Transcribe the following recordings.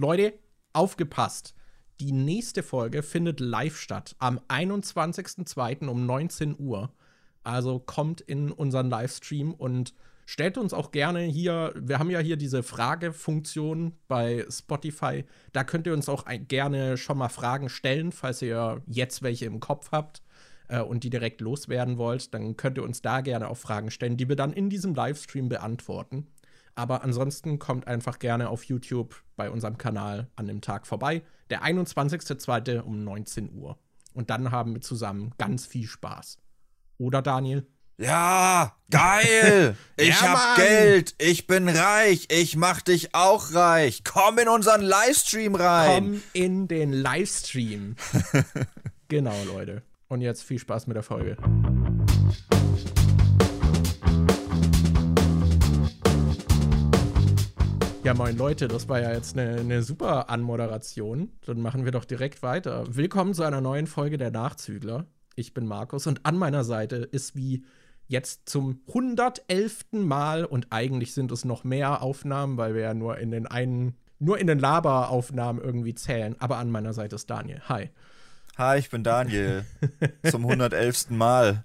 Leute, aufgepasst. Die nächste Folge findet live statt am 21.02. um 19 Uhr. Also kommt in unseren Livestream und stellt uns auch gerne hier, wir haben ja hier diese Fragefunktion bei Spotify, da könnt ihr uns auch gerne schon mal Fragen stellen, falls ihr jetzt welche im Kopf habt äh, und die direkt loswerden wollt, dann könnt ihr uns da gerne auch Fragen stellen, die wir dann in diesem Livestream beantworten. Aber ansonsten kommt einfach gerne auf YouTube bei unserem Kanal an dem Tag vorbei. Der 21.02. um 19 Uhr. Und dann haben wir zusammen ganz viel Spaß. Oder Daniel? Ja, geil! Ich ja, hab Mann. Geld, ich bin reich, ich mach dich auch reich. Komm in unseren Livestream rein. Komm in den Livestream. genau, Leute. Und jetzt viel Spaß mit der Folge. Ja, moin Leute, das war ja jetzt eine, eine super Anmoderation. Dann machen wir doch direkt weiter. Willkommen zu einer neuen Folge der Nachzügler. Ich bin Markus und an meiner Seite ist wie jetzt zum 111. Mal und eigentlich sind es noch mehr Aufnahmen, weil wir ja nur in den einen, nur in den Laberaufnahmen irgendwie zählen. Aber an meiner Seite ist Daniel. Hi. Hi, ich bin Daniel. zum 111. Mal.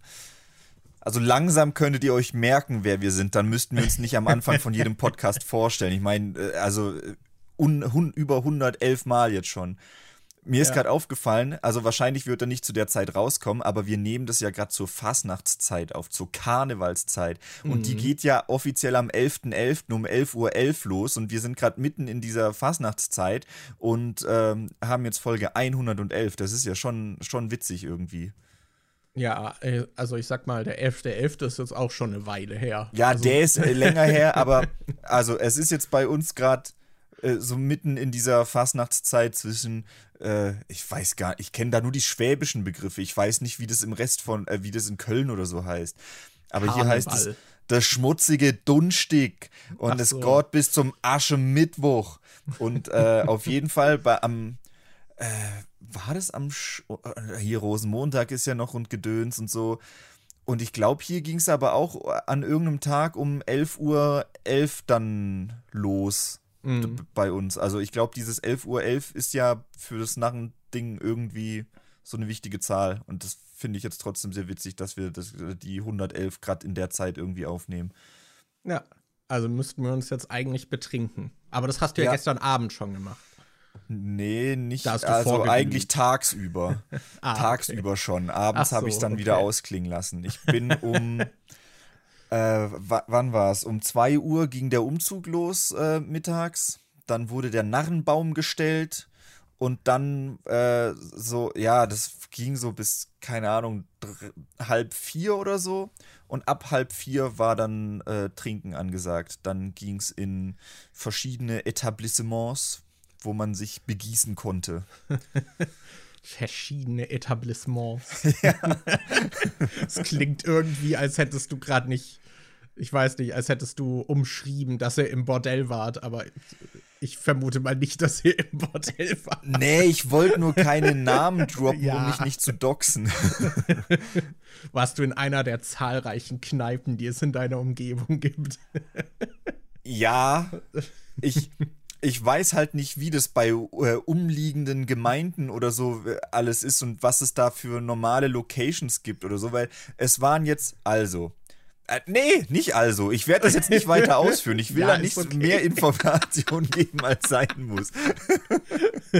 Also langsam könntet ihr euch merken, wer wir sind. Dann müssten wir uns nicht am Anfang von jedem Podcast vorstellen. Ich meine, äh, also äh, un, un, über 111 Mal jetzt schon. Mir ist ja. gerade aufgefallen, also wahrscheinlich wird er nicht zu der Zeit rauskommen, aber wir nehmen das ja gerade zur Fastnachtszeit auf, zur Karnevalszeit. Und mhm. die geht ja offiziell am 11.11. .11. um 11.11 Uhr .11 los und wir sind gerade mitten in dieser Fastnachtszeit und ähm, haben jetzt Folge 111. Das ist ja schon, schon witzig irgendwie. Ja, äh, also ich sag mal, der 11.11. .11. ist jetzt auch schon eine Weile her. Ja, also der ist äh, länger her, aber also es ist jetzt bei uns gerade äh, so mitten in dieser Fastnachtszeit zwischen, äh, ich weiß gar ich kenne da nur die schwäbischen Begriffe. Ich weiß nicht, wie das im Rest von, äh, wie das in Köln oder so heißt. Aber Karneval. hier heißt es das schmutzige Dunstig und es so. geht bis zum Asche-Mittwoch. Und äh, auf jeden Fall bei, am, war das am, Sch äh, hier Rosenmontag ist ja noch und Gedöns und so. Und ich glaube, hier ging es aber auch an irgendeinem Tag um 11.11 Uhr 11 dann los mhm. bei uns. Also ich glaube, dieses 11 Uhr 11 ist ja für das Narrending irgendwie so eine wichtige Zahl. Und das finde ich jetzt trotzdem sehr witzig, dass wir das, die 111 gerade in der Zeit irgendwie aufnehmen. Ja, also müssten wir uns jetzt eigentlich betrinken. Aber das hast du ja, ja gestern Abend schon gemacht. Nee, nicht. Also eigentlich tagsüber. ah, tagsüber okay. schon. Abends so, habe ich es dann okay. wieder ausklingen lassen. Ich bin um äh, wann war es? Um 2 Uhr ging der Umzug los äh, mittags. Dann wurde der Narrenbaum gestellt. Und dann äh, so, ja, das ging so bis, keine Ahnung, halb vier oder so. Und ab halb vier war dann äh, Trinken angesagt. Dann ging es in verschiedene Etablissements, wo man sich begießen konnte. verschiedene Etablissements. Ja. Es klingt irgendwie, als hättest du gerade nicht ich weiß nicht, als hättest du umschrieben, dass er im Bordell wart, aber ich vermute mal nicht, dass ihr im Bordell wart. Nee, ich wollte nur keine Namen droppen, ja. um mich nicht zu doxen. Warst du in einer der zahlreichen Kneipen, die es in deiner Umgebung gibt? ja, ich, ich weiß halt nicht, wie das bei äh, umliegenden Gemeinden oder so äh, alles ist und was es da für normale Locations gibt oder so, weil es waren jetzt, also, äh, nee, nicht also. Ich werde das jetzt nicht weiter ausführen. Ich will ja, da nicht okay. mehr Informationen geben, als sein muss.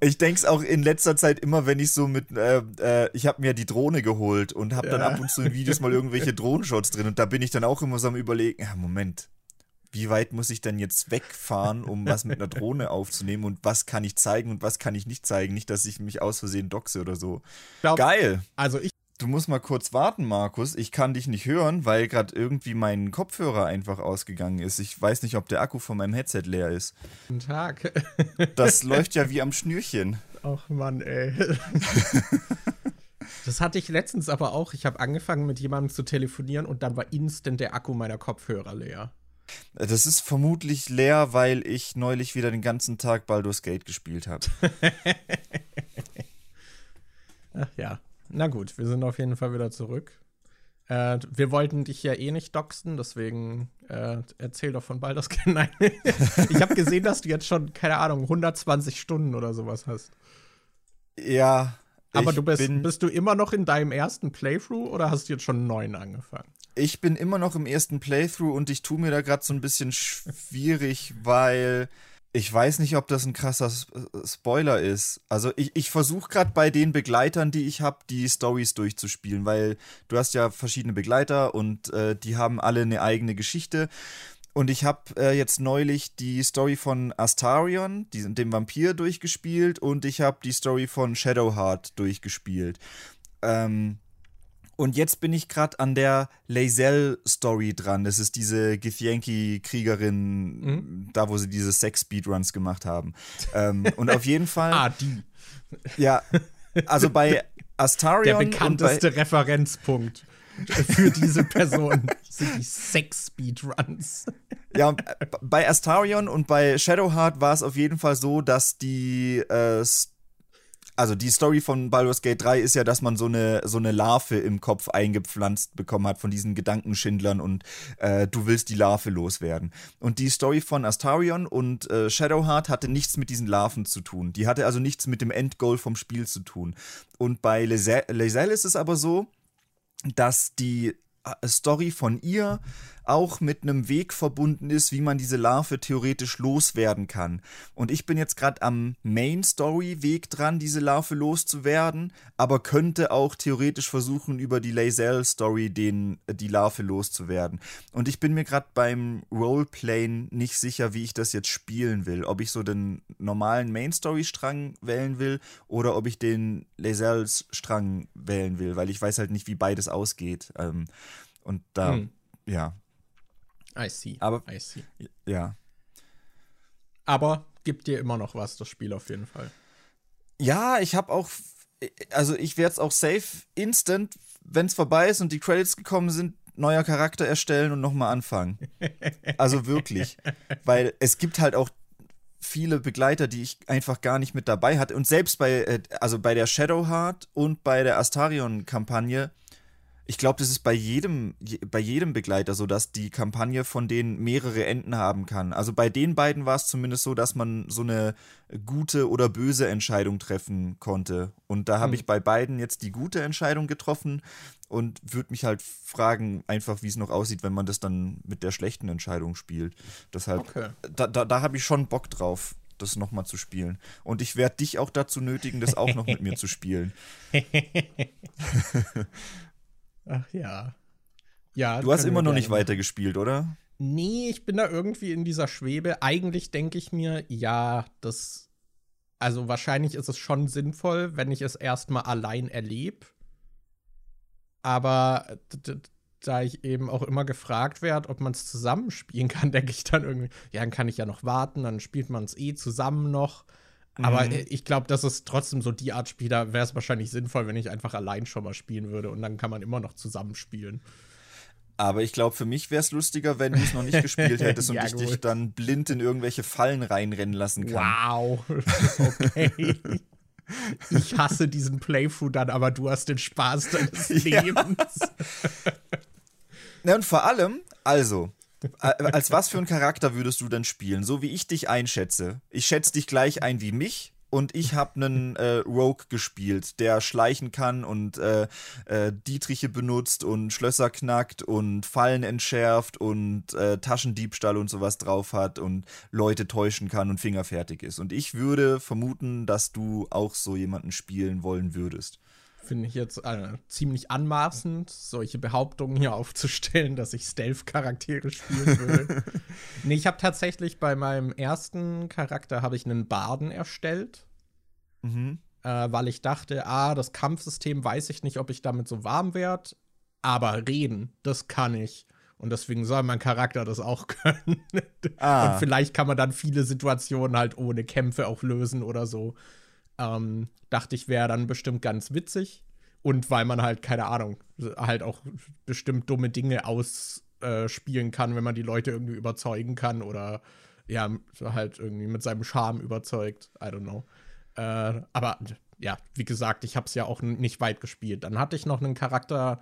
ich denke es auch in letzter Zeit immer, wenn ich so mit, äh, äh, ich habe mir die Drohne geholt und habe ja. dann ab und zu in Videos mal irgendwelche Drohnenshots drin und da bin ich dann auch immer so am überlegen, ja, Moment, wie weit muss ich denn jetzt wegfahren, um was mit einer Drohne aufzunehmen und was kann ich zeigen und was kann ich nicht zeigen? Nicht, dass ich mich aus Versehen doxe oder so. Glaub, Geil. Also ich Du musst mal kurz warten, Markus. Ich kann dich nicht hören, weil gerade irgendwie mein Kopfhörer einfach ausgegangen ist. Ich weiß nicht, ob der Akku von meinem Headset leer ist. Guten Tag. Das läuft ja wie am Schnürchen. Ach Mann, ey. Das hatte ich letztens aber auch. Ich habe angefangen mit jemandem zu telefonieren und dann war instant der Akku meiner Kopfhörer leer. Das ist vermutlich leer, weil ich neulich wieder den ganzen Tag Baldur's Gate gespielt habe. Ach ja, na gut, wir sind auf jeden Fall wieder zurück. Äh, wir wollten dich ja eh nicht doxen, deswegen äh, erzähl doch von Baldur's Gate. Nein. ich habe gesehen, dass du jetzt schon, keine Ahnung, 120 Stunden oder sowas hast. Ja. Aber du bist, bist du immer noch in deinem ersten Playthrough oder hast du jetzt schon einen neuen angefangen? Ich bin immer noch im ersten Playthrough und ich tue mir da gerade so ein bisschen schwierig, weil ich weiß nicht, ob das ein krasser Spoiler ist. Also ich, ich versuche gerade bei den Begleitern, die ich habe, die Stories durchzuspielen, weil du hast ja verschiedene Begleiter und äh, die haben alle eine eigene Geschichte. Und ich habe äh, jetzt neulich die Story von Astarion, die, dem Vampir, durchgespielt und ich habe die Story von Shadowheart durchgespielt. Ähm, und jetzt bin ich gerade an der Lae'zel-Story dran. Das ist diese Githyanki-Kriegerin, mhm. da wo sie diese Sex-Speedruns gemacht haben. ähm, und auf jeden Fall. ah, die. Ja, also bei Astarion. Der bekannteste bei, Referenzpunkt für diese Person sind die Sex-Speedruns. Ja, bei Astarion und bei Shadowheart war es auf jeden Fall so, dass die äh, also die Story von Baldur's Gate 3 ist ja, dass man so eine, so eine Larve im Kopf eingepflanzt bekommen hat von diesen Gedankenschindlern und äh, du willst die Larve loswerden. Und die Story von Astarion und äh, Shadowheart hatte nichts mit diesen Larven zu tun. Die hatte also nichts mit dem Endgoal vom Spiel zu tun. Und bei Lae'zel ist es aber so, dass die äh, Story von ihr auch mit einem Weg verbunden ist, wie man diese Larve theoretisch loswerden kann. Und ich bin jetzt gerade am Main Story Weg dran, diese Larve loszuwerden, aber könnte auch theoretisch versuchen, über die Lae'zel Story den, äh, die Larve loszuwerden. Und ich bin mir gerade beim Roleplayen nicht sicher, wie ich das jetzt spielen will. Ob ich so den normalen Main Story Strang wählen will oder ob ich den Lae'zel Strang wählen will, weil ich weiß halt nicht, wie beides ausgeht. Ähm, und da, hm. ja, I see. Aber, I see. Ja. Aber gibt dir immer noch was, das Spiel auf jeden Fall. Ja, ich habe auch, also ich werde es auch safe instant, wenn es vorbei ist und die Credits gekommen sind, neuer Charakter erstellen und nochmal anfangen. Also wirklich. Weil es gibt halt auch viele Begleiter, die ich einfach gar nicht mit dabei hatte. Und selbst bei, äh, also bei der Shadowheart und bei der Astarion-Kampagne ich glaube, das ist bei jedem, bei jedem Begleiter so, dass die Kampagne von denen mehrere Enden haben kann. Also bei den beiden war es zumindest so, dass man so eine gute oder böse Entscheidung treffen konnte. Und da habe hm. ich bei beiden jetzt die gute Entscheidung getroffen und würde mich halt fragen, einfach wie es noch aussieht, wenn man das dann mit der schlechten Entscheidung spielt. Deshalb, okay. da, da, da habe ich schon Bock drauf das nochmal zu spielen. Und ich werde dich auch dazu nötigen, das auch noch mit mir zu spielen. Ach ja. Ja. Du hast immer noch nicht weitergespielt, oder? Nee, ich bin da irgendwie in dieser Schwebe. Eigentlich denke ich mir, ja, das. Also wahrscheinlich ist es schon sinnvoll, wenn ich es erstmal allein erlebe. Aber da ich eben auch immer gefragt werde, ob man es zusammenspielen kann, denke ich dann irgendwie, ja, dann kann ich ja noch warten, dann spielt man es eh zusammen noch. Aber mhm. ich glaube, das ist trotzdem so die Art Spieler, wäre es wahrscheinlich sinnvoll, wenn ich einfach allein schon mal spielen würde und dann kann man immer noch zusammenspielen. Aber ich glaube, für mich wäre es lustiger, wenn du es noch nicht gespielt hättest und ja, ich gut. dich dann blind in irgendwelche Fallen reinrennen lassen kann. Wow. Okay. ich hasse diesen Playthrough dann, aber du hast den Spaß deines Lebens. Ja, und vor allem, also, als was für ein Charakter würdest du denn spielen? So wie ich dich einschätze. Ich schätze dich gleich ein wie mich und ich habe einen äh, Rogue gespielt, der schleichen kann und äh, äh, Dietriche benutzt und Schlösser knackt und Fallen entschärft und äh, Taschendiebstahl und sowas drauf hat und Leute täuschen kann und fingerfertig ist. Und ich würde vermuten, dass du auch so jemanden spielen wollen würdest finde ich jetzt äh, ziemlich anmaßend, solche Behauptungen hier aufzustellen, dass ich Stealth-Charaktere spielen würde. nee, ich habe tatsächlich bei meinem ersten Charakter habe ich einen Barden erstellt. Mhm. Äh, weil ich dachte, ah, das Kampfsystem weiß ich nicht, ob ich damit so warm werde. Aber reden, das kann ich. Und deswegen soll mein Charakter das auch können. Ah. Und vielleicht kann man dann viele Situationen halt ohne Kämpfe auch lösen oder so. Ähm, dachte ich, wäre dann bestimmt ganz witzig. Und weil man halt, keine Ahnung, halt auch bestimmt dumme Dinge ausspielen kann, wenn man die Leute irgendwie überzeugen kann oder ja, halt irgendwie mit seinem Charme überzeugt. I don't know. Äh, aber ja, wie gesagt, ich habe es ja auch nicht weit gespielt. Dann hatte ich noch einen Charakter,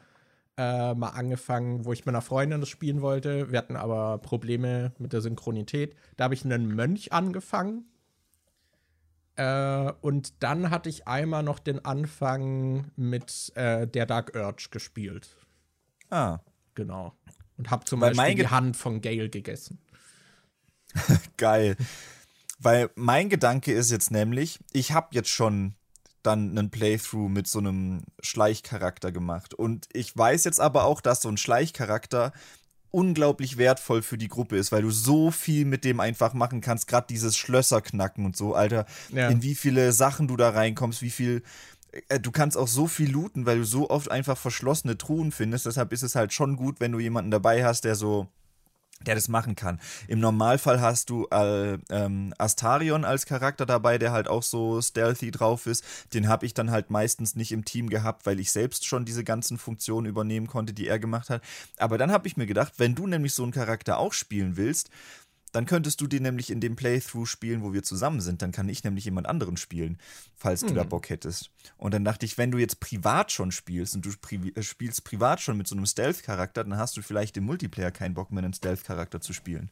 äh, mal angefangen, wo ich mit einer Freundin das spielen wollte. Wir hatten aber Probleme mit der Synchronität. Da habe ich einen Mönch angefangen. Äh, und dann hatte ich einmal noch den Anfang mit äh, der Dark Urge gespielt. Ah. Genau. Und habe zum Weil Beispiel die Hand von Gale gegessen. Geil. Weil mein Gedanke ist jetzt nämlich, ich habe jetzt schon dann einen Playthrough mit so einem Schleichcharakter gemacht. Und ich weiß jetzt aber auch, dass so ein Schleichcharakter unglaublich wertvoll für die Gruppe ist, weil du so viel mit dem einfach machen kannst, gerade dieses Schlösser knacken und so, Alter, ja. in wie viele Sachen du da reinkommst, wie viel äh, du kannst auch so viel looten, weil du so oft einfach verschlossene Truhen findest, deshalb ist es halt schon gut, wenn du jemanden dabei hast, der so der das machen kann. Im Normalfall hast du äh, ähm, Astarion als Charakter dabei, der halt auch so stealthy drauf ist. Den habe ich dann halt meistens nicht im Team gehabt, weil ich selbst schon diese ganzen Funktionen übernehmen konnte, die er gemacht hat. Aber dann habe ich mir gedacht, wenn du nämlich so einen Charakter auch spielen willst, dann könntest du den nämlich in dem Playthrough spielen, wo wir zusammen sind. Dann kann ich nämlich jemand anderen spielen, falls mhm. du da hm. Bock hättest. Und dann dachte ich, wenn du jetzt privat schon spielst und du pri äh, spielst privat schon mit so einem Stealth-Charakter, dann hast du vielleicht im Multiplayer keinen Bock mehr, einen Stealth-Charakter zu spielen.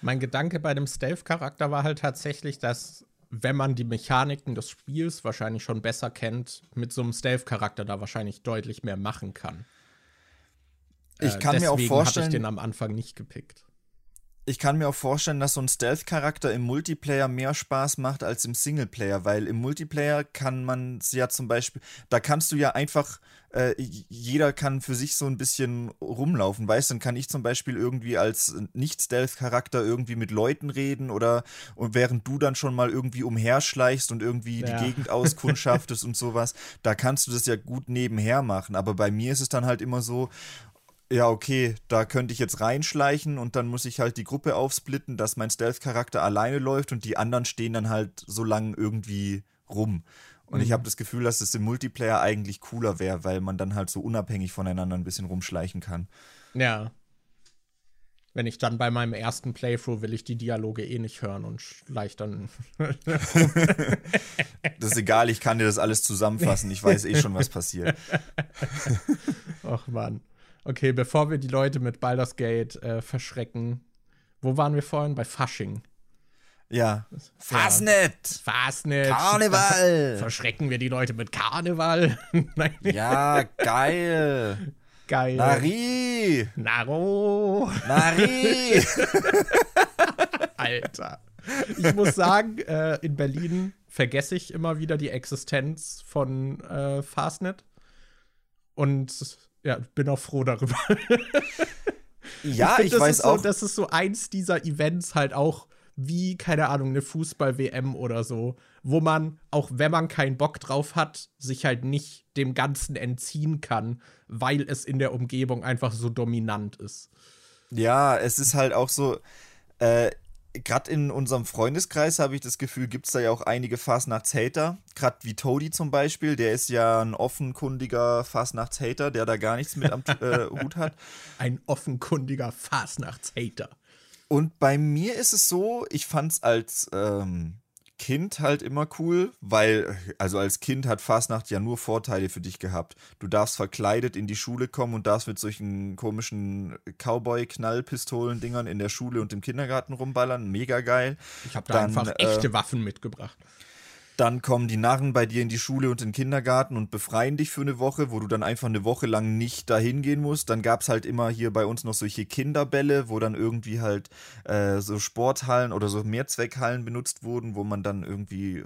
Mein Gedanke bei dem Stealth-Charakter war halt tatsächlich, dass wenn man die Mechaniken des Spiels wahrscheinlich schon besser kennt, mit so einem Stealth-Charakter da wahrscheinlich deutlich mehr machen kann. Ich äh, kann äh, mir auch vorstellen. Hatte ich den am Anfang nicht gepickt ich kann mir auch vorstellen, dass so ein Stealth-Charakter im Multiplayer mehr Spaß macht als im Singleplayer, weil im Multiplayer kann man es ja zum Beispiel, da kannst du ja einfach, äh, jeder kann für sich so ein bisschen rumlaufen, weißt du, dann kann ich zum Beispiel irgendwie als Nicht-Stealth-Charakter irgendwie mit Leuten reden oder und während du dann schon mal irgendwie umherschleichst und irgendwie ja. die Gegend auskundschaftest und sowas, da kannst du das ja gut nebenher machen, aber bei mir ist es dann halt immer so, ja, okay, da könnte ich jetzt reinschleichen und dann muss ich halt die Gruppe aufsplitten, dass mein Stealth-Charakter alleine läuft und die anderen stehen dann halt so lang irgendwie rum. Und mhm. ich habe das Gefühl, dass es im Multiplayer eigentlich cooler wäre, weil man dann halt so unabhängig voneinander ein bisschen rumschleichen kann. Ja. Wenn ich dann bei meinem ersten Playthrough will ich die Dialoge eh nicht hören und schleich dann. das ist egal, ich kann dir das alles zusammenfassen. Ich weiß eh schon, was passiert. Ach Mann. Okay, bevor wir die Leute mit Baldur's Gate äh, verschrecken, wo waren wir vorhin? Bei Fasching. Ja. Fastnet! Fastnet! Karneval! Verschrecken wir die Leute mit Karneval? Nein. Ja, geil! Geil. Nari! Naro! Nari! Alter. Ich muss sagen, äh, in Berlin vergesse ich immer wieder die Existenz von äh, Fastnet. Und ja, bin auch froh darüber. ja, ich, find, ich weiß so, auch. Das ist so eins dieser Events halt auch wie, keine Ahnung, eine Fußball-WM oder so, wo man, auch wenn man keinen Bock drauf hat, sich halt nicht dem Ganzen entziehen kann, weil es in der Umgebung einfach so dominant ist. Ja, es ist halt auch so, äh, gerade in unserem Freundeskreis habe ich das Gefühl, gibt es da ja auch einige Fastnachts-Hater. Gerade wie Toady zum Beispiel, der ist ja ein offenkundiger Fastnachts-Hater, der da gar nichts mit am äh, Hut hat. Ein offenkundiger Fastnachts-Hater. Und bei mir ist es so, ich fand es als ähm, Kind halt immer cool, weil, also als Kind hat Fastnacht ja nur Vorteile für dich gehabt. Du darfst verkleidet in die Schule kommen und darfst mit solchen komischen Cowboy-Knallpistolen-Dingern in der Schule und im Kindergarten rumballern. Mega geil. Ich habe da Dann, einfach echte äh, Waffen mitgebracht. Dann kommen die Narren bei dir in die Schule und in den Kindergarten und befreien dich für eine Woche, wo du dann einfach eine Woche lang nicht dahin gehen musst. Dann gab es halt immer hier bei uns noch solche Kinderbälle, wo dann irgendwie halt äh, so Sporthallen oder so Mehrzweckhallen benutzt wurden, wo man dann irgendwie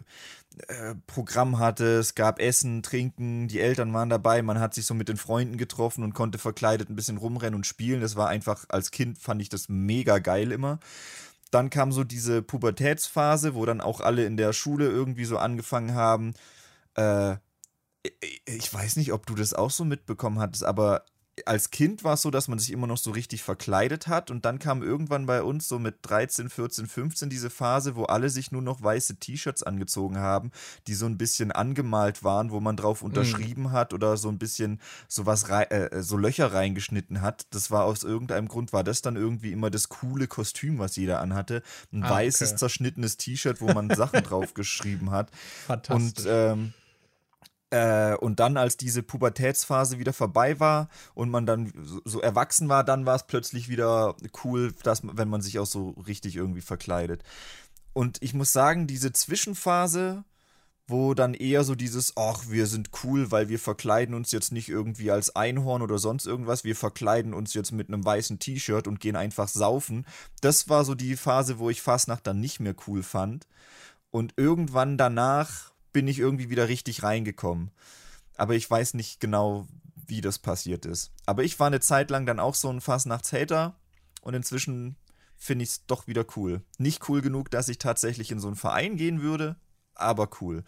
äh, Programm hatte, es gab Essen, Trinken, die Eltern waren dabei, man hat sich so mit den Freunden getroffen und konnte verkleidet ein bisschen rumrennen und spielen. Das war einfach, als Kind fand ich das mega geil immer. Dann kam so diese Pubertätsphase, wo dann auch alle in der Schule irgendwie so angefangen haben. Äh, ich weiß nicht, ob du das auch so mitbekommen hattest, aber als Kind war es so, dass man sich immer noch so richtig verkleidet hat und dann kam irgendwann bei uns so mit 13, 14, 15 diese Phase, wo alle sich nur noch weiße T-Shirts angezogen haben, die so ein bisschen angemalt waren, wo man drauf mhm. unterschrieben mm. hat oder so ein bisschen so was äh, äh, so Löcher reingeschnitten hat. Das war aus irgendeinem Grund war das dann irgendwie immer das coole Kostüm, was jeder anhatte, ein ah, weißes okay. zerschnittenes T-Shirt, wo man Sachen drauf geschrieben hat. Fantastisch. Und ähm, Äh, und dann, als diese Pubertätsphase wieder vorbei war und man dann so, erwachsen war, dann war es plötzlich wieder cool, dass, wenn man sich auch so richtig irgendwie verkleidet. Und ich muss sagen, diese Zwischenphase, wo dann eher so dieses, ach, wir sind cool, weil wir verkleiden uns jetzt nicht irgendwie als Einhorn oder sonst irgendwas, wir verkleiden uns jetzt mit einem weißen T-Shirt und gehen einfach saufen. Das war so die Phase, wo ich Fastnacht dann nicht mehr cool fand. Und irgendwann danach bin ich irgendwie wieder richtig reingekommen. Aber ich weiß nicht genau, wie das passiert ist. Aber ich war eine Zeit lang dann auch so ein Fastnachts-Hater und inzwischen finde ich es doch wieder cool. Nicht cool genug, dass ich tatsächlich in so einen Verein gehen würde, aber cool.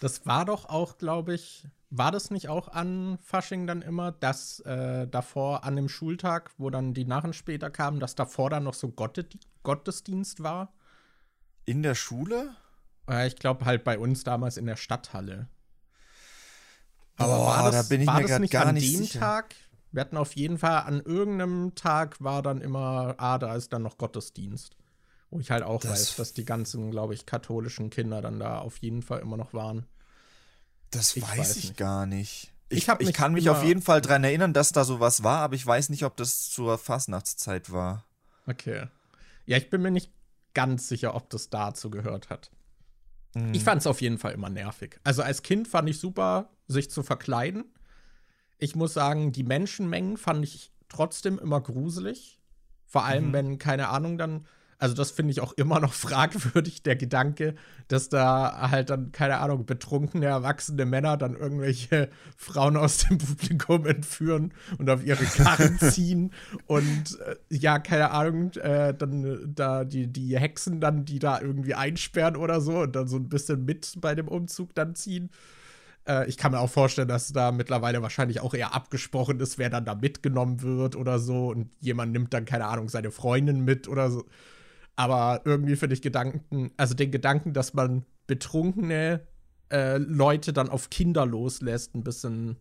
Das war doch auch, glaube ich, war das nicht auch an Fasching dann immer, dass äh, davor an dem Schultag, wo dann die Narren später kamen, dass davor dann noch so Gottesdienst war? In der Schule? Äh, ich glaube halt bei uns damals in der Stadthalle. Aber Boah, war das, da bin ich mir gerade gar nicht dem sicher. Tag? Wir hatten auf jeden Fall an irgendeinem Tag war dann immer, ah, da ist dann noch Gottesdienst. Wo ich halt auch das weiß, dass die ganzen, glaube ich, katholischen Kinder dann da auf jeden Fall immer noch waren. Das ich weiß, weiß ich nicht. gar nicht. Ich, ich, ich kann mich auf jeden Fall daran erinnern, dass da sowas war, aber ich weiß nicht, ob das zur Fastnachtszeit war. Okay. Ja, ich bin mir nicht ganz sicher, ob das dazu gehört hat. Mhm. Ich fand es auf jeden Fall immer nervig. Also als Kind fand ich super, sich zu verkleiden. Ich muss sagen, die Menschenmengen fand ich trotzdem immer gruselig. Vor allem, mhm. wenn, keine Ahnung, dann also das finde ich auch immer noch fragwürdig, der Gedanke, dass da halt dann, keine Ahnung, betrunkene, erwachsene Männer dann irgendwelche Frauen aus dem Publikum entführen und auf ihre Karren ziehen und äh, ja, keine Ahnung, äh, dann äh, da die, die Hexen dann, die da irgendwie einsperren oder so und dann so ein bisschen mit bei dem Umzug dann ziehen äh, ich kann mir auch vorstellen, dass da mittlerweile wahrscheinlich auch eher abgesprochen ist, wer dann da mitgenommen wird oder so. Und jemand nimmt dann, keine Ahnung, seine Freundin mit oder so. Aber irgendwie finde ich Gedanken, also den Gedanken, dass man betrunkene äh, Leute dann auf Kinder loslässt, ein bisschen,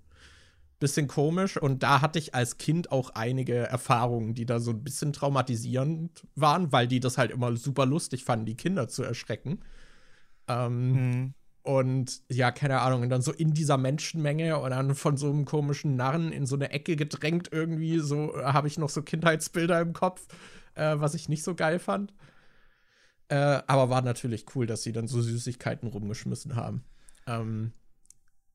bisschen komisch. Und da hatte ich als Kind auch einige Erfahrungen, die da so ein bisschen traumatisierend waren, weil die das halt immer super lustig fanden, die Kinder zu erschrecken. Ähm, mhm. Und ja, keine Ahnung, und dann so in dieser Menschenmenge und dann von so einem komischen Narren in so eine Ecke gedrängt irgendwie, so äh, habe ich noch so Kindheitsbilder im Kopf äh, was ich nicht so geil fand. Äh, aber war natürlich cool, dass sie dann so Süßigkeiten rumgeschmissen haben. Ähm,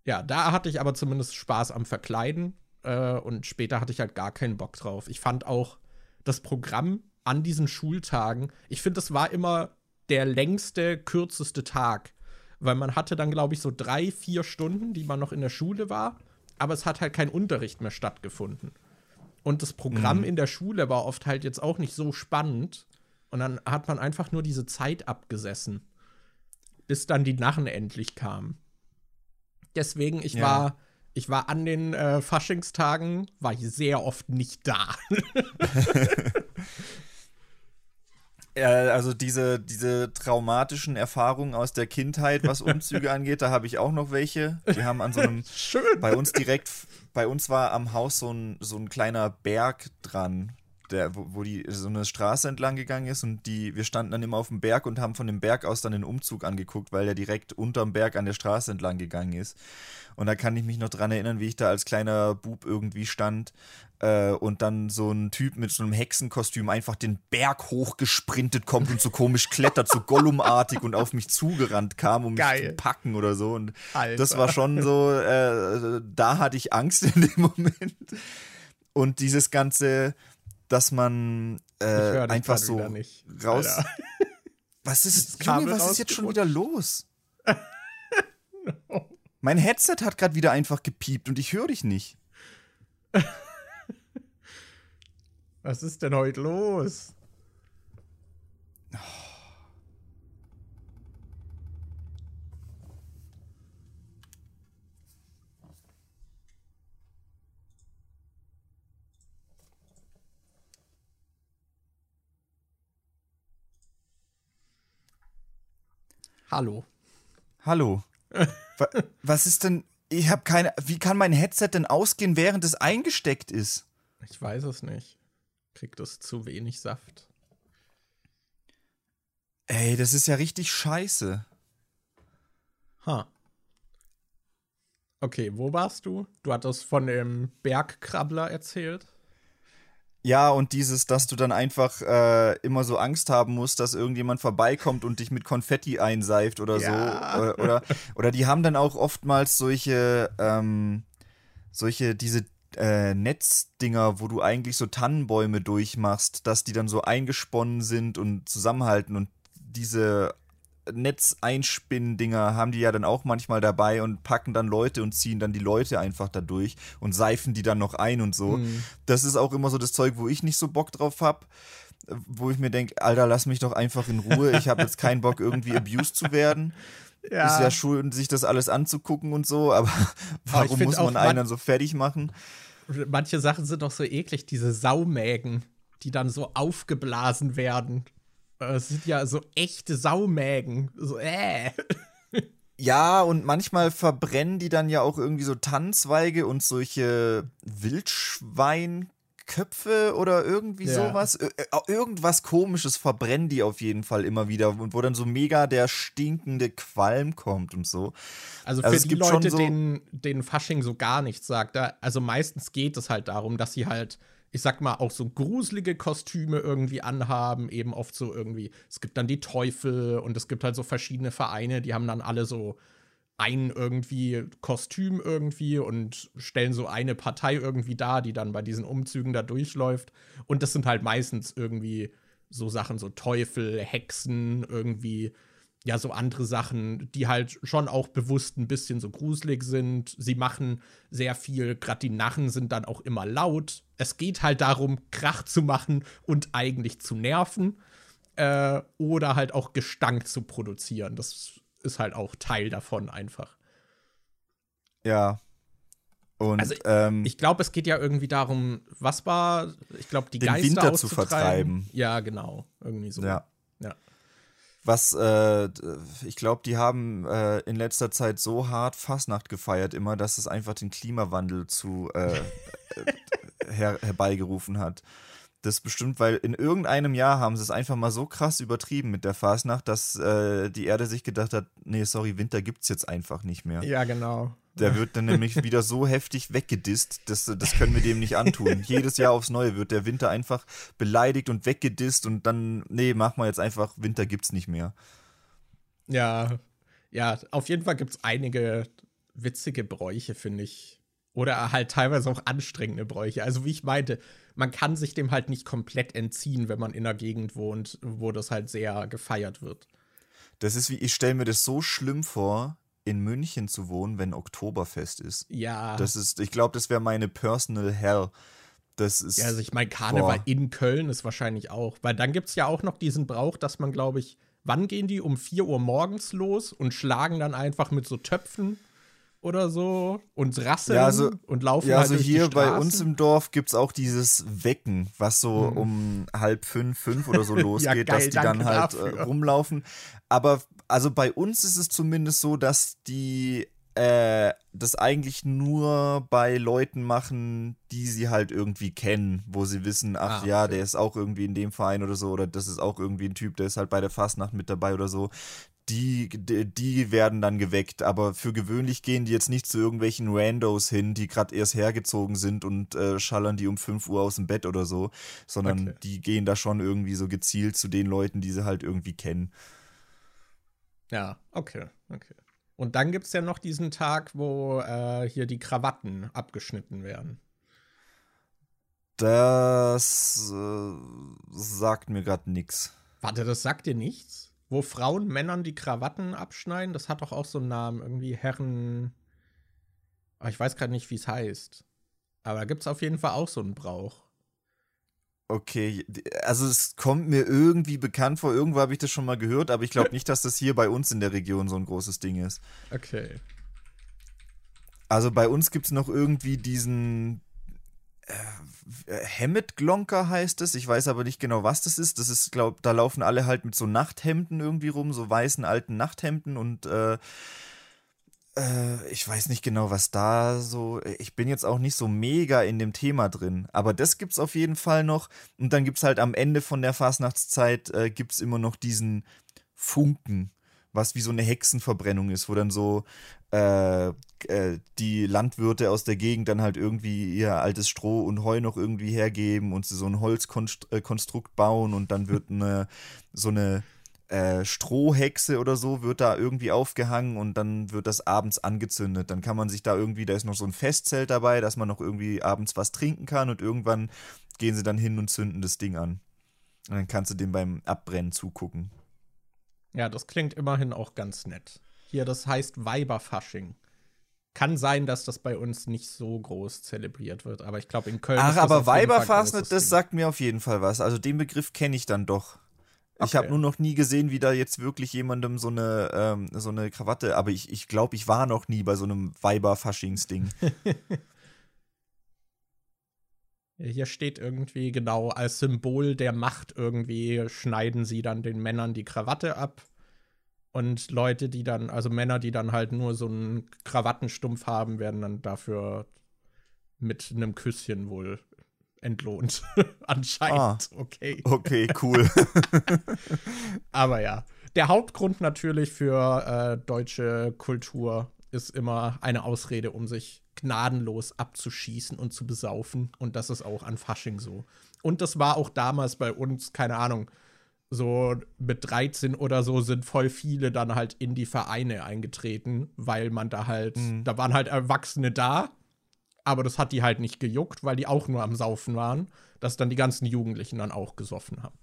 ja, da hatte ich aber zumindest Spaß am Verkleiden äh, und später hatte ich halt gar keinen Bock drauf. Ich fand auch das Programm an diesen Schultagen, ich finde, das war immer der längste, kürzeste Tag, weil man hatte dann, glaube ich, so drei, vier Stunden, die man noch in der Schule war, aber es hat halt kein Unterricht mehr stattgefunden. Und das Programm mhm. in der Schule war oft halt jetzt auch nicht so spannend. Und dann hat man einfach nur diese Zeit abgesessen, bis dann die Narren endlich kamen. Deswegen, ich ja. war, ich war an den äh, Faschingstagen, war ich sehr oft nicht da. also diese, diese traumatischen Erfahrungen aus der Kindheit, was Umzüge angeht, da habe ich auch noch welche. Wir haben an so einem Schön. bei uns direkt, bei uns war am Haus so ein, so ein kleiner Berg dran, der, wo, wo die so eine Straße entlang gegangen ist und die, wir standen dann immer auf dem Berg und haben von dem Berg aus dann den Umzug angeguckt, weil der direkt unterm Berg an der Straße entlang gegangen ist. Und da kann ich mich noch dran erinnern, wie ich da als kleiner Bub irgendwie stand äh, und dann so ein Typ mit so einem Hexenkostüm einfach den Berg hochgesprintet kommt und so komisch klettert, so Gollumartig und auf mich zugerannt kam, um Geil. mich zu packen oder so. Und Alter. das war schon so, äh, da hatte ich Angst in dem Moment. Und dieses ganze, dass man äh, einfach so raus. Alter. Was ist, Junge, was ist jetzt schon wieder los? no. Mein Headset hat gerade wieder einfach gepiept und ich höre dich nicht. Was ist denn heute los? Hallo. Hallo. Was ist denn? Ich habe keine. Wie kann mein Headset denn ausgehen, während es eingesteckt ist? Ich weiß es nicht. Kriegt es zu wenig Saft? Ey, das ist ja richtig scheiße. Ha. Okay, wo warst du? Du hattest von dem Bergkrabbler erzählt. Ja, und dieses, dass du dann einfach äh, immer so Angst haben musst, dass irgendjemand vorbeikommt und dich mit Konfetti einseift oder ja. so. Oder, oder, oder, die haben dann auch oftmals solche, ähm, solche, diese äh, Netzdinger, wo du eigentlich so Tannenbäume durchmachst, dass die dann so eingesponnen sind und zusammenhalten und diese Netzeinspinndinger haben die ja dann auch manchmal dabei und packen dann Leute und ziehen dann die Leute einfach da durch und seifen die dann noch ein und so. Mhm. Das ist auch immer so das Zeug, wo ich nicht so Bock drauf habe, wo ich mir denke, Alter, lass mich doch einfach in Ruhe. Ich habe jetzt keinen Bock, irgendwie abused zu werden. Ja. Ist ja schön, sich das alles anzugucken und so, aber warum muss man einen dann so fertig machen? Manche Sachen sind doch so eklig, diese Saumägen, die dann so aufgeblasen werden. Es sind ja so echte Saumägen. So, äh. Ja, und manchmal verbrennen die dann ja auch irgendwie so Tannenzweige und solche Wildschweinköpfe oder irgendwie ja. sowas. irgendwas komisches verbrennen die auf jeden Fall immer wieder und wo dann so mega der stinkende Qualm kommt und so. Also, also für die Leute, so denen, denen Fasching so gar nichts sagt, also meistens geht es halt darum, dass sie halt ich sag mal, auch so gruselige Kostüme irgendwie anhaben, eben oft so irgendwie, es gibt dann die Teufel und es gibt halt so verschiedene Vereine, die haben dann alle so ein irgendwie Kostüm irgendwie und stellen so eine Partei irgendwie dar, die dann bei diesen Umzügen da durchläuft. Und das sind halt meistens irgendwie so Sachen, so Teufel, Hexen, irgendwie ja, so andere Sachen, die halt schon auch bewusst ein bisschen so gruselig sind. Sie machen sehr viel, gerade die Narren sind dann auch immer laut. Es geht halt darum, Krach zu machen und eigentlich zu nerven. Äh, oder halt auch Gestank zu produzieren. Das ist halt auch Teil davon einfach. Ja. Und, also, ähm, ich glaube, es geht ja irgendwie darum, was war, ich glaube, die den Geister Winter zu vertreiben. Ja, genau. Irgendwie so. Ja. ja was äh, ich glaube, die haben äh, in letzter Zeit so hart Fastnacht gefeiert immer, dass es einfach den Klimawandel zu äh, her herbeigerufen hat. Das bestimmt, weil in irgendeinem Jahr haben sie es einfach mal so krass übertrieben mit der Fastnacht, dass äh, die Erde sich gedacht hat, nee, sorry, Winter gibt's jetzt einfach nicht mehr. Ja, genau. Der wird dann nämlich wieder so heftig weggedisst, das, das können wir dem nicht antun. Jedes Jahr aufs Neue wird der Winter einfach beleidigt und weggedisst und dann, nee, mach mal jetzt einfach, Winter gibt's nicht mehr. Ja, ja, auf jeden Fall gibt's einige witzige Bräuche, finde ich. Oder halt teilweise auch anstrengende Bräuche. Also, wie ich meinte, man kann sich dem halt nicht komplett entziehen, wenn man in einer Gegend wohnt, wo das halt sehr gefeiert wird. Das ist wie, ich stelle mir das so schlimm vor, in München zu wohnen, wenn Oktoberfest ist. Ja. Das ist, ich glaube, das wäre meine Personal Hell. Das ist. Ja, also ich meine, Karneval boah. in Köln ist wahrscheinlich auch. Weil dann gibt es ja auch noch diesen Brauch, dass man, glaube ich, wann gehen die? Um 4 Uhr morgens los und schlagen dann einfach mit so Töpfen oder so und rasseln ja, also, und laufen ja, halt also hier bei uns im Dorf gibt es auch dieses Wecken, was so hm. um halb fünf, fünf oder so losgeht, ja, geil, dass die dann halt äh, rumlaufen. Aber also bei uns ist es zumindest so, dass die äh, das eigentlich nur bei Leuten machen, die sie halt irgendwie kennen, wo sie wissen, ach ah, okay. ja, der ist auch irgendwie in dem Verein oder so, oder das ist auch irgendwie ein Typ, der ist halt bei der Fastnacht mit dabei oder so die, die werden dann geweckt. Aber für gewöhnlich gehen die jetzt nicht zu irgendwelchen Randos hin, die gerade erst hergezogen sind und äh, schallern die um 5 Uhr aus dem Bett oder so, sondern okay. die gehen da schon irgendwie so gezielt zu den Leuten, die sie halt irgendwie kennen. Ja, okay, okay. Und dann gibt es ja noch diesen Tag, wo äh, hier die Krawatten abgeschnitten werden. Das äh, sagt mir gerade nichts. Warte, das sagt dir nichts? Wo Frauen Männern die Krawatten abschneiden. Das hat doch auch so einen Namen, irgendwie Herren. Aber ich weiß gerade nicht, wie es heißt. Aber da gibt es auf jeden Fall auch so einen Brauch. Okay, also es kommt mir irgendwie bekannt vor. Irgendwo habe ich das schon mal gehört, aber ich glaube nicht, dass das hier bei uns in der Region so ein großes Ding ist. Okay. Also bei uns gibt es noch irgendwie diesen, äh, Hemmet-Glonker heißt es. Ich weiß aber nicht genau, was das ist. Das ist, glaube da laufen alle halt mit so Nachthemden irgendwie rum, so weißen alten Nachthemden und äh, äh, ich weiß nicht genau, was da so. Ich bin jetzt auch nicht so mega in dem Thema drin. Aber das gibt's auf jeden Fall noch. Und dann gibt's halt am Ende von der Fastnachtszeit äh, gibt's immer noch diesen Funken was wie so eine Hexenverbrennung ist, wo dann so äh, äh, die Landwirte aus der Gegend dann halt irgendwie ihr altes Stroh und Heu noch irgendwie hergeben und sie so ein Holzkonstrukt äh, bauen und dann wird eine so eine äh, Strohhexe oder so wird da irgendwie aufgehangen und dann wird das abends angezündet. Dann kann man sich da irgendwie, da ist noch so ein Festzelt dabei, dass man noch irgendwie abends was trinken kann und irgendwann gehen sie dann hin und zünden das Ding an. Und dann kannst du dem beim Abbrennen zugucken. Ja, das klingt immerhin auch ganz nett. Hier, das heißt Weiberfasching. Kann sein, dass das bei uns nicht so groß zelebriert wird, aber ich glaube in Köln. Ach, aber Weiberfastnet, das sagt mir auf jeden Fall was. Also den Begriff kenne ich dann doch. Okay. Ich habe nur noch nie gesehen, wie da jetzt wirklich jemandem so eine, ähm, so eine Krawatte, aber ich, ich glaube, ich war noch nie bei so einem Weiberfaschingsding. Hier steht irgendwie genau als Symbol der Macht irgendwie schneiden sie dann den Männern die Krawatte ab. Und Leute, die dann, also Männer, die dann halt nur so einen Krawattenstumpf haben, werden dann dafür mit einem Küsschen wohl entlohnt. Anscheinend. Ah, okay. Okay, cool. Aber ja. Der Hauptgrund natürlich für äh, deutsche Kultur ist immer eine Ausrede, um sich gnadenlos abzuschießen und zu besaufen. Und das ist auch an Fasching so. Und das war auch damals bei uns, keine Ahnung, so mit 13 oder so sind voll viele dann halt in die Vereine eingetreten, weil man da halt, mhm. da waren halt Erwachsene da, aber das hat die halt nicht gejuckt, weil die auch nur am Saufen waren, dass dann die ganzen Jugendlichen dann auch gesoffen haben.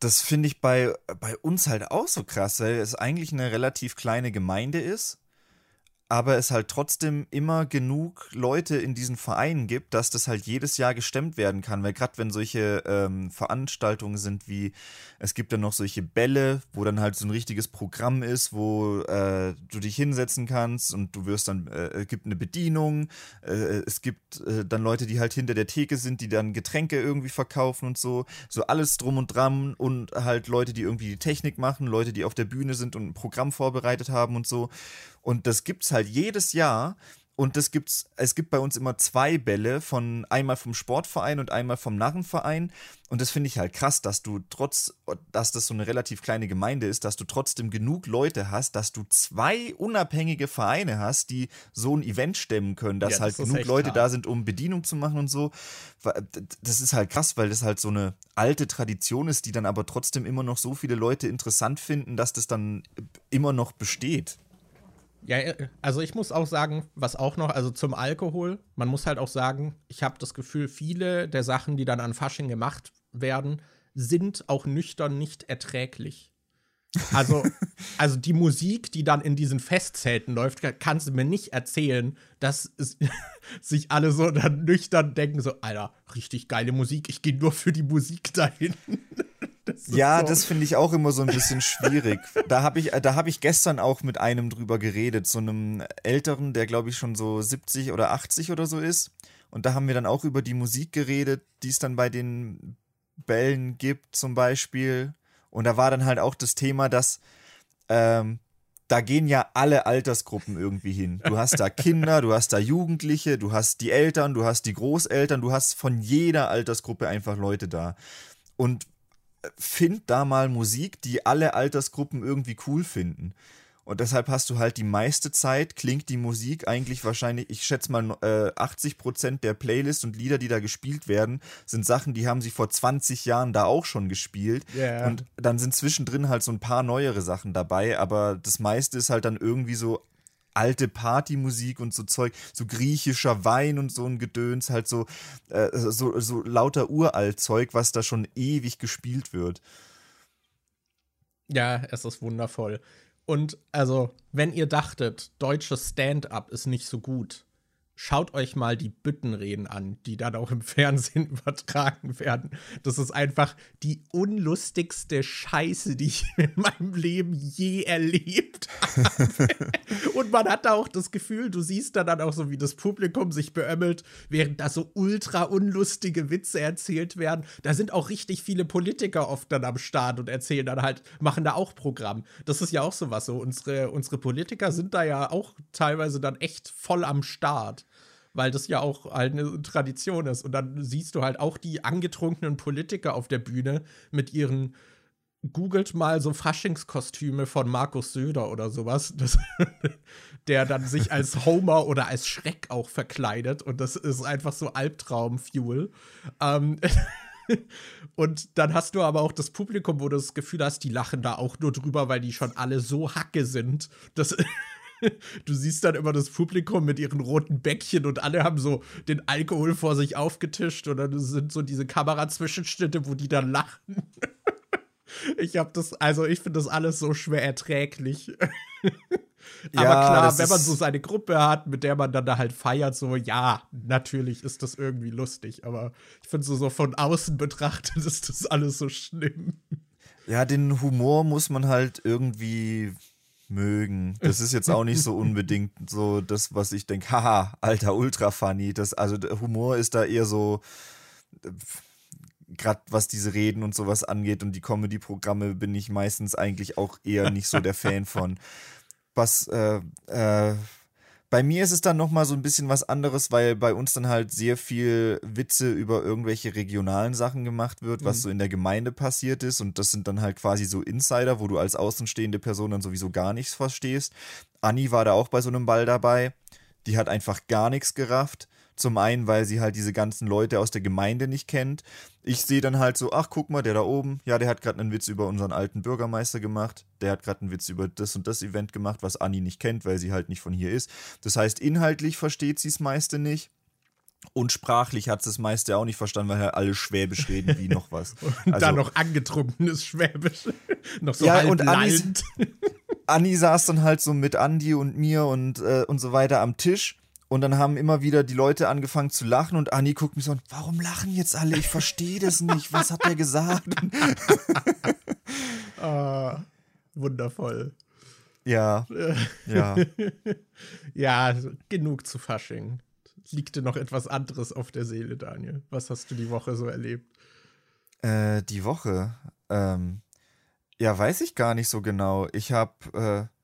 Das finde ich bei, bei uns halt auch so krass, weil es eigentlich eine relativ kleine Gemeinde ist aber es halt trotzdem immer genug Leute in diesen Vereinen gibt, dass das halt jedes Jahr gestemmt werden kann. Weil gerade wenn solche ähm, Veranstaltungen sind wie, es gibt dann noch solche Bälle, wo dann halt so ein richtiges Programm ist, wo äh, du dich hinsetzen kannst und du wirst dann, äh, es gibt eine Bedienung, äh, es gibt äh, dann Leute, die halt hinter der Theke sind, die dann Getränke irgendwie verkaufen und so. So alles drum und dran und halt Leute, die irgendwie die Technik machen, Leute, die auf der Bühne sind und ein Programm vorbereitet haben und so. Und das gibt es halt jedes Jahr. Und das gibt's, es gibt bei uns immer zwei Bälle von einmal vom Sportverein und einmal vom Narrenverein. Und das finde ich halt krass, dass du trotz, dass das so eine relativ kleine Gemeinde ist, dass du trotzdem genug Leute hast, dass du zwei unabhängige Vereine hast, die so ein Event stemmen können, dass ja, das halt genug Leute hart. da sind, um Bedienung zu machen und so. Das ist halt krass, weil das halt so eine alte Tradition ist, die dann aber trotzdem immer noch so viele Leute interessant finden, dass das dann immer noch besteht. Ja, äh, also ich muss auch sagen, was auch noch, also zum Alkohol, man muss halt auch sagen, ich habe das Gefühl, viele der Sachen, die dann an Fasching gemacht werden, sind auch nüchtern nicht erträglich. Also, also die Musik, die dann in diesen Festzelten läuft, kannst du mir nicht erzählen, dass es, sich alle so dann nüchtern denken, so, Alter, richtig geile Musik, ich gehe nur für die Musik dahin. Das ja, so. das finde ich auch immer so ein bisschen schwierig. da habe ich, da hab ich gestern auch mit einem drüber geredet, so einem Älteren, der glaube ich schon so 70 oder 80 oder so ist. Und da haben wir dann auch über die Musik geredet, die es dann bei den Bällen gibt zum Beispiel. Und da war dann halt auch das Thema, dass ähm, da gehen ja alle Altersgruppen irgendwie hin. Du hast da Kinder, du hast da Jugendliche, du hast die Eltern, du hast die Großeltern, du hast von jeder Altersgruppe einfach Leute da. Und find da mal Musik, die alle Altersgruppen irgendwie cool finden. Und deshalb hast du halt die meiste Zeit, klingt die Musik eigentlich wahrscheinlich, ich schätze mal, äh, 80 Prozent der Playlists und Lieder, die da gespielt werden, sind Sachen, die haben sie vor 20 Jahren da auch schon gespielt. Yeah. Und dann sind zwischendrin halt so ein paar neuere Sachen dabei, aber das meiste ist halt dann irgendwie so alte Partymusik und so Zeug, so griechischer Wein und so ein Gedöns, halt so, äh, so, so lauter Uralt-Zeug, was da schon ewig gespielt wird. Ja, es ist wundervoll. Und also, wenn ihr dachtet, deutsches Stand-up ist nicht so gut, schaut euch mal die Büttenreden an, die dann auch im Fernsehen übertragen werden. Das ist einfach die unlustigste Scheiße, die ich in meinem Leben je erlebt habe. Und man hat da auch das Gefühl, du siehst da dann auch so, wie das Publikum sich beömmelt, während da so ultra unlustige Witze erzählt werden. Da sind auch richtig viele Politiker oft dann am Start und erzählen dann halt, machen da auch Programm. Das ist ja auch sowas so. Unsere, unsere Politiker sind da ja auch teilweise dann echt voll am Start weil das ja auch halt eine Tradition ist. Und dann siehst du halt auch die angetrunkenen Politiker auf der Bühne mit ihren googelt mal so Faschingskostüme von Markus Söder oder sowas, das, der dann sich als Homer oder als Schreck auch verkleidet und das ist einfach so Albtraum-Fuel. Ähm, und dann hast du aber auch das Publikum, wo du das Gefühl hast, die lachen da auch nur drüber, weil die schon alle so hacke sind. Das du siehst dann immer das Publikum mit ihren roten Bäckchen und alle haben so den Alkohol vor sich aufgetischt und dann sind so diese Kamerazwischenschnitte, wo die dann lachen. Ich habe das, also ich finde das alles so schwer erträglich. Aber ja, klar, wenn man so seine Gruppe hat, mit der man dann da halt feiert, so ja, natürlich ist das irgendwie lustig. Aber ich finde so, so von außen betrachtet ist das alles so schlimm. Ja, den Humor muss man halt irgendwie mögen. Das ist jetzt auch nicht so unbedingt so das, was ich denke, haha, alter, ultra funny. Das, also der Humor ist da eher so gerade was diese Reden und sowas angeht und die Comedy-Programme bin ich meistens eigentlich auch eher nicht so der Fan von. Was äh, äh, bei mir ist es dann nochmal so ein bisschen was anderes, weil bei uns dann halt sehr viel Witze über irgendwelche regionalen Sachen gemacht wird, was mhm. so in der Gemeinde passiert ist. Und das sind dann halt quasi so Insider, wo du als außenstehende Person dann sowieso gar nichts verstehst. Anni war da auch bei so einem Ball dabei. Die hat einfach gar nichts gerafft. Zum einen, weil sie halt diese ganzen Leute aus der Gemeinde nicht kennt. Ich sehe dann halt so, ach guck mal, der da oben, ja, der hat gerade einen Witz über unseren alten Bürgermeister gemacht. Der hat gerade einen Witz über das und das Event gemacht, was Anni nicht kennt, weil sie halt nicht von hier ist. Das heißt, inhaltlich versteht sie es meiste nicht. Und sprachlich hat sie das meiste auch nicht verstanden, weil halt alle Schwäbisch reden wie noch was. und also, dann noch angetrunkenes Schwäbisch. noch so ja, halb und Anni, Anni saß dann halt so mit Andi und mir und, äh, und so weiter am Tisch. Und dann haben immer wieder die Leute angefangen zu lachen und Anni guckt mich so an, warum lachen jetzt alle? Ich verstehe das nicht. Was hat der gesagt? ah, wundervoll. Ja. ja. ja, genug zu Fasching. Liegt dir noch etwas anderes auf der Seele, Daniel? Was hast du die Woche so erlebt? Äh, die Woche? Ähm, ja, weiß ich gar nicht so genau. Ich habe äh,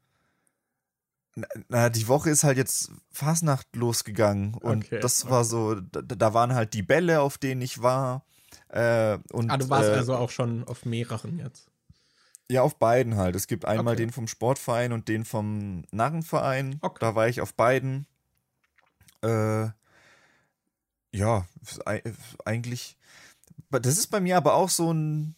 na, die Woche ist halt jetzt Fasnacht losgegangen und okay, das war so, da, da, waren halt die Bälle, auf denen ich war. Äh, und, ah, du warst äh, also auch schon auf mehreren jetzt. Ja, auf beiden halt. Es gibt einmal okay. den vom Sportverein und den vom Narrenverein. Da war ich auf beiden. Äh, ja, eigentlich. Das ist bei mir aber auch so ein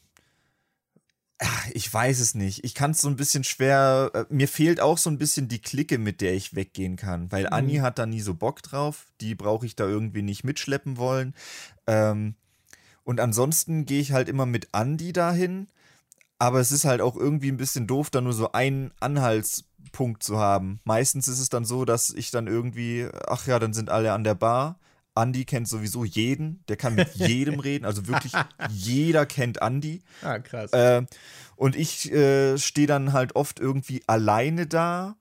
ich weiß es nicht. Ich kann es so ein bisschen schwer. Äh, mir fehlt auch so ein bisschen die Clique, mit der ich weggehen kann. Weil mhm. Anni hat da nie so Bock drauf. Die brauche ich da irgendwie nicht mitschleppen wollen. Ähm, und ansonsten gehe ich halt immer mit Andi dahin. Aber es ist halt auch irgendwie ein bisschen doof, da nur so einen Anhaltspunkt zu haben. Meistens ist es dann so, dass ich dann irgendwie, ach ja, dann sind alle an der Bar. Andy kennt sowieso jeden, der kann mit jedem reden, also wirklich jeder kennt Andy. Ah, krass. Äh, und ich äh, stehe dann halt oft irgendwie alleine da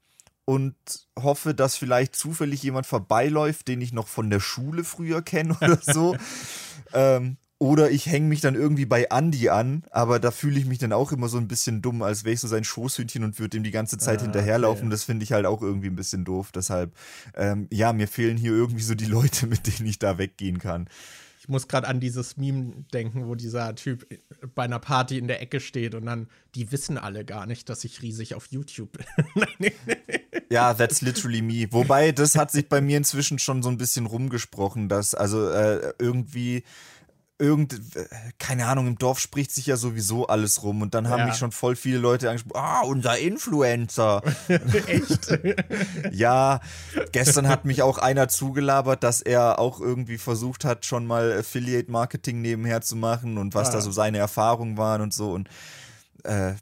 und hoffe, dass vielleicht zufällig jemand vorbeiläuft, den ich noch von der Schule früher kenne oder so. ähm, oder ich hänge mich dann irgendwie bei Andy an, aber da fühle ich mich dann auch immer so ein bisschen dumm, als wäre ich so sein Schoßhündchen und würde ihm die ganze Zeit ah, hinterherlaufen. Okay. Das finde ich halt auch irgendwie ein bisschen doof. Deshalb, ähm, ja, mir fehlen hier irgendwie so die Leute, mit denen ich da weggehen kann. Ich muss gerade an dieses Meme denken, wo dieser Typ bei einer Party in der Ecke steht und dann, die wissen alle gar nicht, dass ich riesig auf YouTube bin. ja, that's literally me. Wobei, das hat sich bei mir inzwischen schon so ein bisschen rumgesprochen, dass also äh, irgendwie irgend, keine Ahnung, im Dorf spricht sich ja sowieso alles rum und dann haben ja. mich schon voll viele Leute angesprochen, ah, unser Influencer. Echt? ja, gestern hat mich auch einer zugelabert, dass er auch irgendwie versucht hat, schon mal Affiliate Marketing nebenher zu machen und was ah. da so seine Erfahrungen waren und so und äh,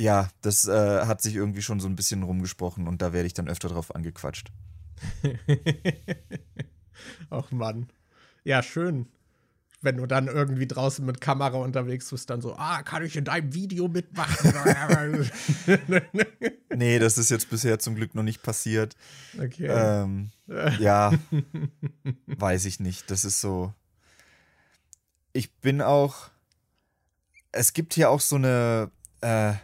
ja, das äh, hat sich irgendwie schon so ein bisschen rumgesprochen und da werde ich dann öfter drauf angequatscht. Ach Mann. Ja, schön wenn du dann irgendwie draußen mit Kamera unterwegs bist, dann so, ah, kann ich in deinem Video mitmachen? nee, das ist jetzt bisher zum Glück noch nicht passiert. Okay. Ähm, ja, weiß ich nicht. Das ist so. Ich bin auch. Es gibt hier auch so eine. Äh,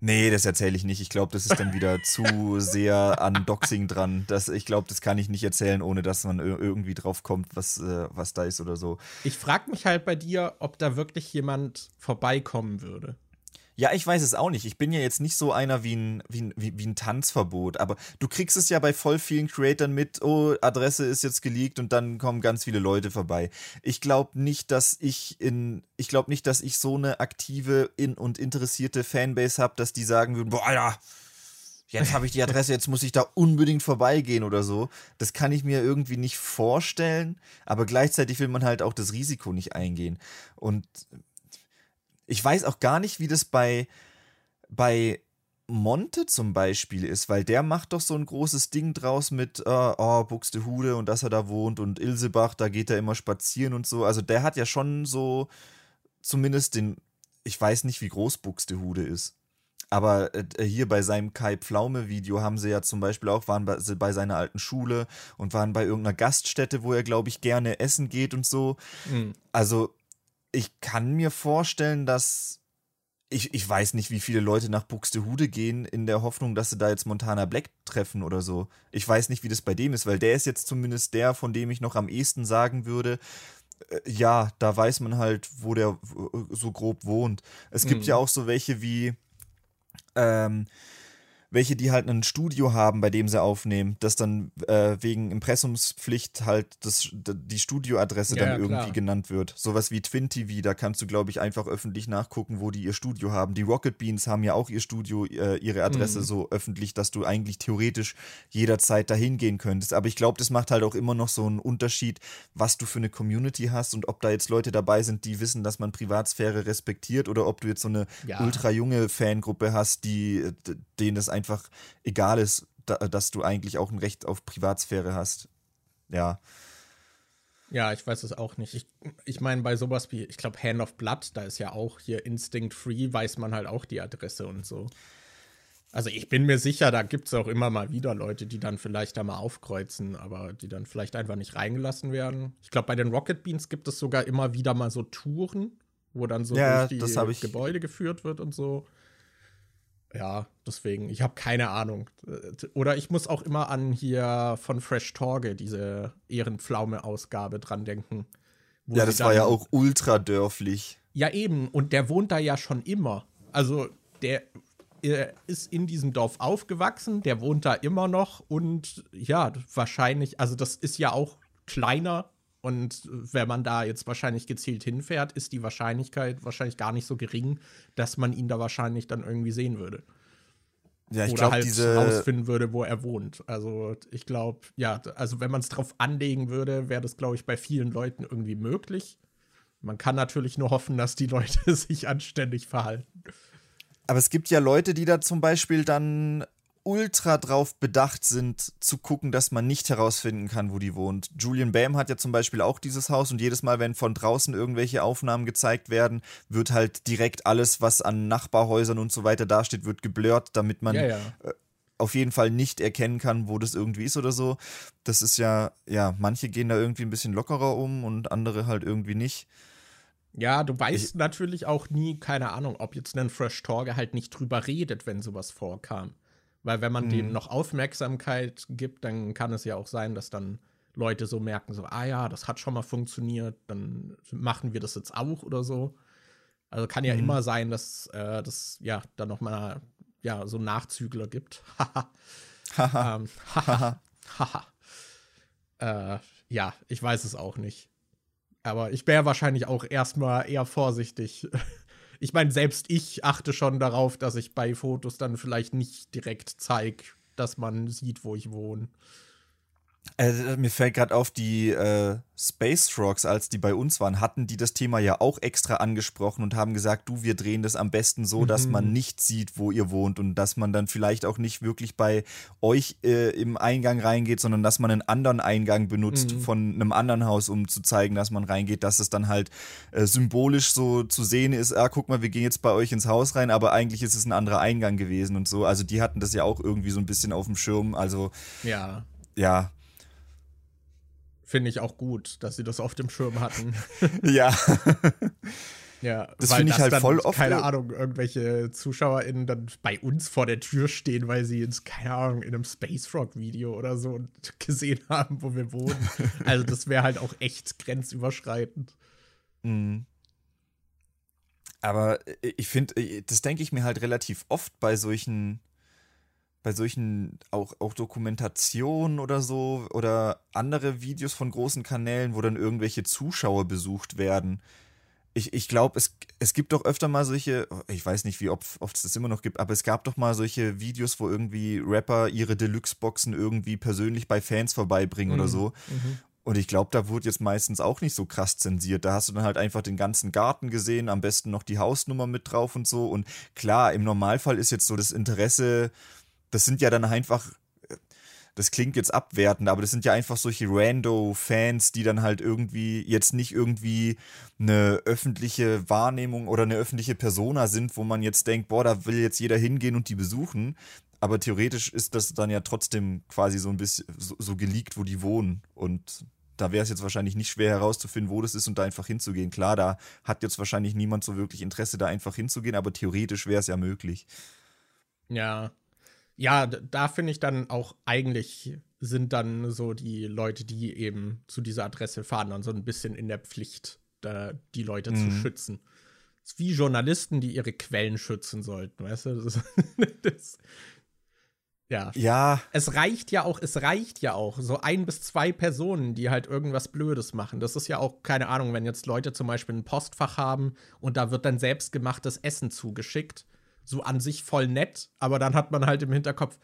Nee, das erzähle ich nicht. Ich glaube, das ist dann wieder zu sehr an Doxing dran. Das, ich glaube, das kann ich nicht erzählen, ohne dass man irgendwie drauf kommt, was, äh, was da ist oder so. Ich frage mich halt bei dir, ob da wirklich jemand vorbeikommen würde. Ja, ich weiß es auch nicht. Ich bin ja jetzt nicht so einer wie ein, wie ein, wie, ein Tanzverbot, aber du kriegst es ja bei voll vielen Creatoren mit, oh, Adresse ist jetzt geleakt und dann kommen ganz viele Leute vorbei. Ich glaube nicht, dass ich in, ich glaube nicht, dass ich so eine aktive in und interessierte Fanbase habe, dass die sagen würden, boah, Alter, jetzt habe ich die Adresse, jetzt muss ich da unbedingt vorbeigehen oder so. Das kann ich mir irgendwie nicht vorstellen, aber gleichzeitig will man halt auch das Risiko nicht eingehen. Und ich weiß auch gar nicht, wie das bei, bei Monte zum Beispiel ist, weil der macht doch so ein großes Ding draus mit, uh, oh, Buxtehude und dass er da wohnt und Ilsebach, da geht er immer spazieren und so. Also der hat ja schon so zumindest den, ich weiß nicht, wie groß Buxtehude ist. Aber äh, hier bei seinem Kai Pflaume-Video haben sie ja zum Beispiel auch, waren bei, bei, seiner alten Schule und waren bei irgendeiner Gaststätte, wo er, glaube ich, gerne essen geht und so. Mhm. Also ich kann mir vorstellen, dass ich, ich weiß nicht, wie viele Leute nach Buxtehude gehen, in der Hoffnung, dass sie da jetzt Montana Black treffen oder so. Ich weiß nicht, wie das bei dem ist, weil der ist jetzt zumindest der, von dem ich noch am ehesten sagen würde, äh, ja, da weiß man halt, wo der so grob wohnt. Es gibt mhm. ja auch so welche wie, ähm, welche, die halt ein Studio haben, bei dem sie aufnehmen, das dann äh, wegen Impressumspflicht halt das, die Studioadresse ja, dann ja, irgendwie genannt wird. Sowas wie Twin TV, da kannst du, glaube ich, einfach öffentlich nachgucken, wo die ihr Studio haben. Die Rocket Beans haben ja auch ihr Studio, äh, ihre Adresse mhm. so öffentlich, dass du eigentlich theoretisch jederzeit dahin gehen könntest. Aber ich glaube, das macht halt auch immer noch so einen Unterschied, was du für eine Community hast und ob da jetzt Leute dabei sind, die wissen, dass man Privatsphäre respektiert oder ob du jetzt so eine ja. ultra junge Fangruppe hast, die denen es einfach egal ist, da, dass du eigentlich auch ein Recht auf Privatsphäre hast. Ja. Ja, ich weiß es auch nicht. Ich, ich meine, bei sowas wie, ich glaube, Hand of Blood, da ist ja auch hier Instinct Free, weiß man halt auch die Adresse und so. Also ich bin mir sicher, da gibt es auch immer mal wieder Leute, die dann vielleicht da mal aufkreuzen, aber die dann vielleicht einfach nicht reingelassen werden. Ich glaube, bei den Rocket Beans gibt es sogar immer wieder mal so Touren, wo dann so ja, durch die Gebäude geführt wird und so. Ja, deswegen, ich habe keine Ahnung. Oder ich muss auch immer an hier von Fresh Torge, diese Ehrenpflaume-Ausgabe dran denken. Ja, das war ja auch ultra dörflich. Ja, eben. Und der wohnt da ja schon immer. Also, der ist in diesem Dorf aufgewachsen, der wohnt da immer noch und ja, wahrscheinlich, also das ist ja auch kleiner und wenn man da jetzt wahrscheinlich gezielt hinfährt, ist die Wahrscheinlichkeit wahrscheinlich gar nicht so gering, dass man ihn da wahrscheinlich dann irgendwie sehen würde. Ja, ich glaube, halt diese rausfinden würde, wo er wohnt. Also ich glaube, ja, also wenn man es drauf anlegen würde, wäre das, glaube ich, bei vielen Leuten irgendwie möglich. Man kann natürlich nur hoffen, dass die Leute sich anständig verhalten. Aber es gibt ja Leute, die da zum Beispiel dann ultra drauf bedacht sind, zu gucken, dass man nicht herausfinden kann, wo die wohnt. Julian Bam hat ja zum Beispiel auch dieses Haus und jedes Mal, wenn von draußen irgendwelche Aufnahmen gezeigt werden, wird halt direkt alles, was an Nachbarhäusern und so weiter dasteht, wird geblurrt, damit man ja, ja. Äh, auf jeden Fall nicht erkennen kann, wo das irgendwie ist oder so. Das ist ja, ja, manche gehen da irgendwie ein bisschen lockerer um und andere halt irgendwie nicht. Ja, du weißt ich, natürlich auch nie, keine Ahnung, ob jetzt ein Fresh Torge halt nicht drüber redet, wenn sowas vorkam. Weil wenn man mhm. denen noch Aufmerksamkeit gibt, dann kann es ja auch sein, dass dann Leute so merken, so, ah ja, das hat schon mal funktioniert, dann machen wir das jetzt auch oder so. Also kann ja mhm. immer sein, dass äh, das ja dann noch mal ja so Nachzügler gibt. Haha. ähm, haha. Haha. äh, ja, ich weiß es auch nicht. Aber ich wäre wahrscheinlich auch erstmal eher vorsichtig, ich meine, selbst ich achte schon darauf, dass ich bei Fotos dann vielleicht nicht direkt zeige, dass man sieht, wo ich wohne. Äh, mir fällt gerade auf, die äh, Space Rocks, als die bei uns waren, hatten die das Thema ja auch extra angesprochen und haben gesagt, du, wir drehen das am besten so, mhm. dass man nicht sieht, wo ihr wohnt und dass man dann vielleicht auch nicht wirklich bei euch äh, im Eingang reingeht, sondern dass man einen anderen Eingang benutzt mhm. von einem anderen Haus, um zu zeigen, dass man reingeht, dass es dann halt äh, symbolisch so zu sehen ist, ah, guck mal, wir gehen jetzt bei euch ins Haus rein, aber eigentlich ist es ein anderer Eingang gewesen und so. Also die hatten das ja auch irgendwie so ein bisschen auf dem Schirm. Also ja. Ja, finde ich auch gut, dass sie das auf dem Schirm hatten. ja. Ja, das finde ich halt voll oft. Keine Ahnung, irgendwelche ZuschauerInnen dann bei uns vor der Tür stehen, weil sie jetzt, keine Ahnung, in einem Space Frog Video oder so gesehen haben, wo wir wohnen. also, das wäre halt auch echt grenzüberschreitend. Mhm. Aber äh, ich finde, äh, das denke ich mir halt relativ oft bei solchen, bei solchen auch, auch Dokumentationen oder so oder andere Videos von großen Kanälen, wo dann irgendwelche Zuschauer besucht werden. Ich, ich glaube, es, es gibt doch öfter mal solche, ich weiß nicht, wie oft, oft es das immer noch gibt, aber es gab doch mal solche Videos, wo irgendwie Rapper ihre Deluxe-Boxen irgendwie persönlich bei Fans vorbeibringen mhm. oder so. Mhm. Und ich glaube, da wurde jetzt meistens auch nicht so krass zensiert. Da hast du dann halt einfach den ganzen Garten gesehen, am besten noch die Hausnummer mit drauf und so. Und klar, im Normalfall ist jetzt so das Interesse, das sind ja dann einfach, das klingt jetzt abwertend, aber das sind ja einfach solche Rando-Fans, die dann halt irgendwie jetzt nicht irgendwie eine öffentliche Wahrnehmung oder eine öffentliche Persona sind, wo man jetzt denkt, boah, da will jetzt jeder hingehen und die besuchen. Aber theoretisch ist das dann ja trotzdem quasi so ein bisschen so, so geleakt, wo die wohnen. Und da wäre es jetzt wahrscheinlich nicht schwer herauszufinden, wo das ist und da einfach hinzugehen. Klar, da hat jetzt wahrscheinlich niemand so wirklich Interesse, da einfach hinzugehen, aber theoretisch wäre es ja möglich. Ja. Ja, da finde ich dann auch eigentlich sind dann so die Leute, die eben zu dieser Adresse fahren, dann so ein bisschen in der Pflicht, da die Leute mhm. zu schützen. Das ist wie Journalisten, die ihre Quellen schützen sollten, weißt du? Das, das, ja. Ja. Es reicht ja auch, es reicht ja auch, so ein bis zwei Personen, die halt irgendwas Blödes machen. Das ist ja auch, keine Ahnung, wenn jetzt Leute zum Beispiel ein Postfach haben und da wird dann selbstgemachtes Essen zugeschickt. So an sich voll nett, aber dann hat man halt im Hinterkopf,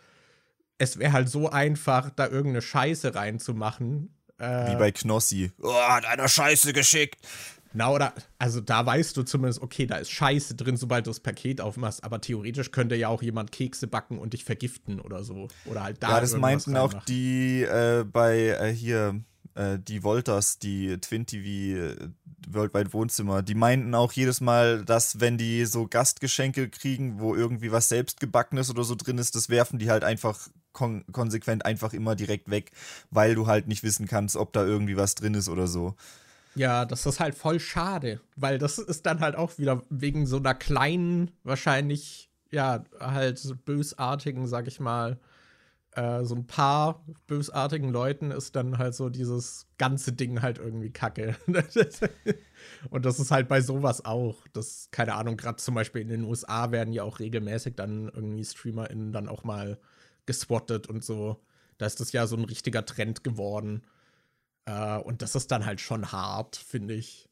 es wäre halt so einfach, da irgendeine Scheiße reinzumachen. Äh, Wie bei Knossi. Oh, hat einer Scheiße geschickt. Na, oder, also da weißt du zumindest, okay, da ist Scheiße drin, sobald du das Paket aufmachst, aber theoretisch könnte ja auch jemand Kekse backen und dich vergiften oder so. Oder halt da. Ja, das meinten auch die äh, bei äh, hier, äh, die Wolters, die Twin TV äh, Worldwide Wohnzimmer, die meinten auch jedes Mal, dass wenn die so Gastgeschenke kriegen, wo irgendwie was selbstgebackenes oder so drin ist, das werfen die halt einfach kon konsequent einfach immer direkt weg, weil du halt nicht wissen kannst, ob da irgendwie was drin ist oder so. Ja, das ist halt voll schade, weil das ist dann halt auch wieder wegen so einer kleinen, wahrscheinlich, ja, halt bösartigen, sag ich mal, äh, so ein paar bösartigen Leuten ist dann halt so dieses ganze Ding halt irgendwie kacke. Und das ist halt bei sowas auch. Das, keine Ahnung, gerade zum Beispiel in den USA werden ja auch regelmäßig dann irgendwie StreamerInnen dann auch mal geswattet und so. Da ist das ja so ein richtiger Trend geworden. Äh, und das ist dann halt schon hart, finde ich.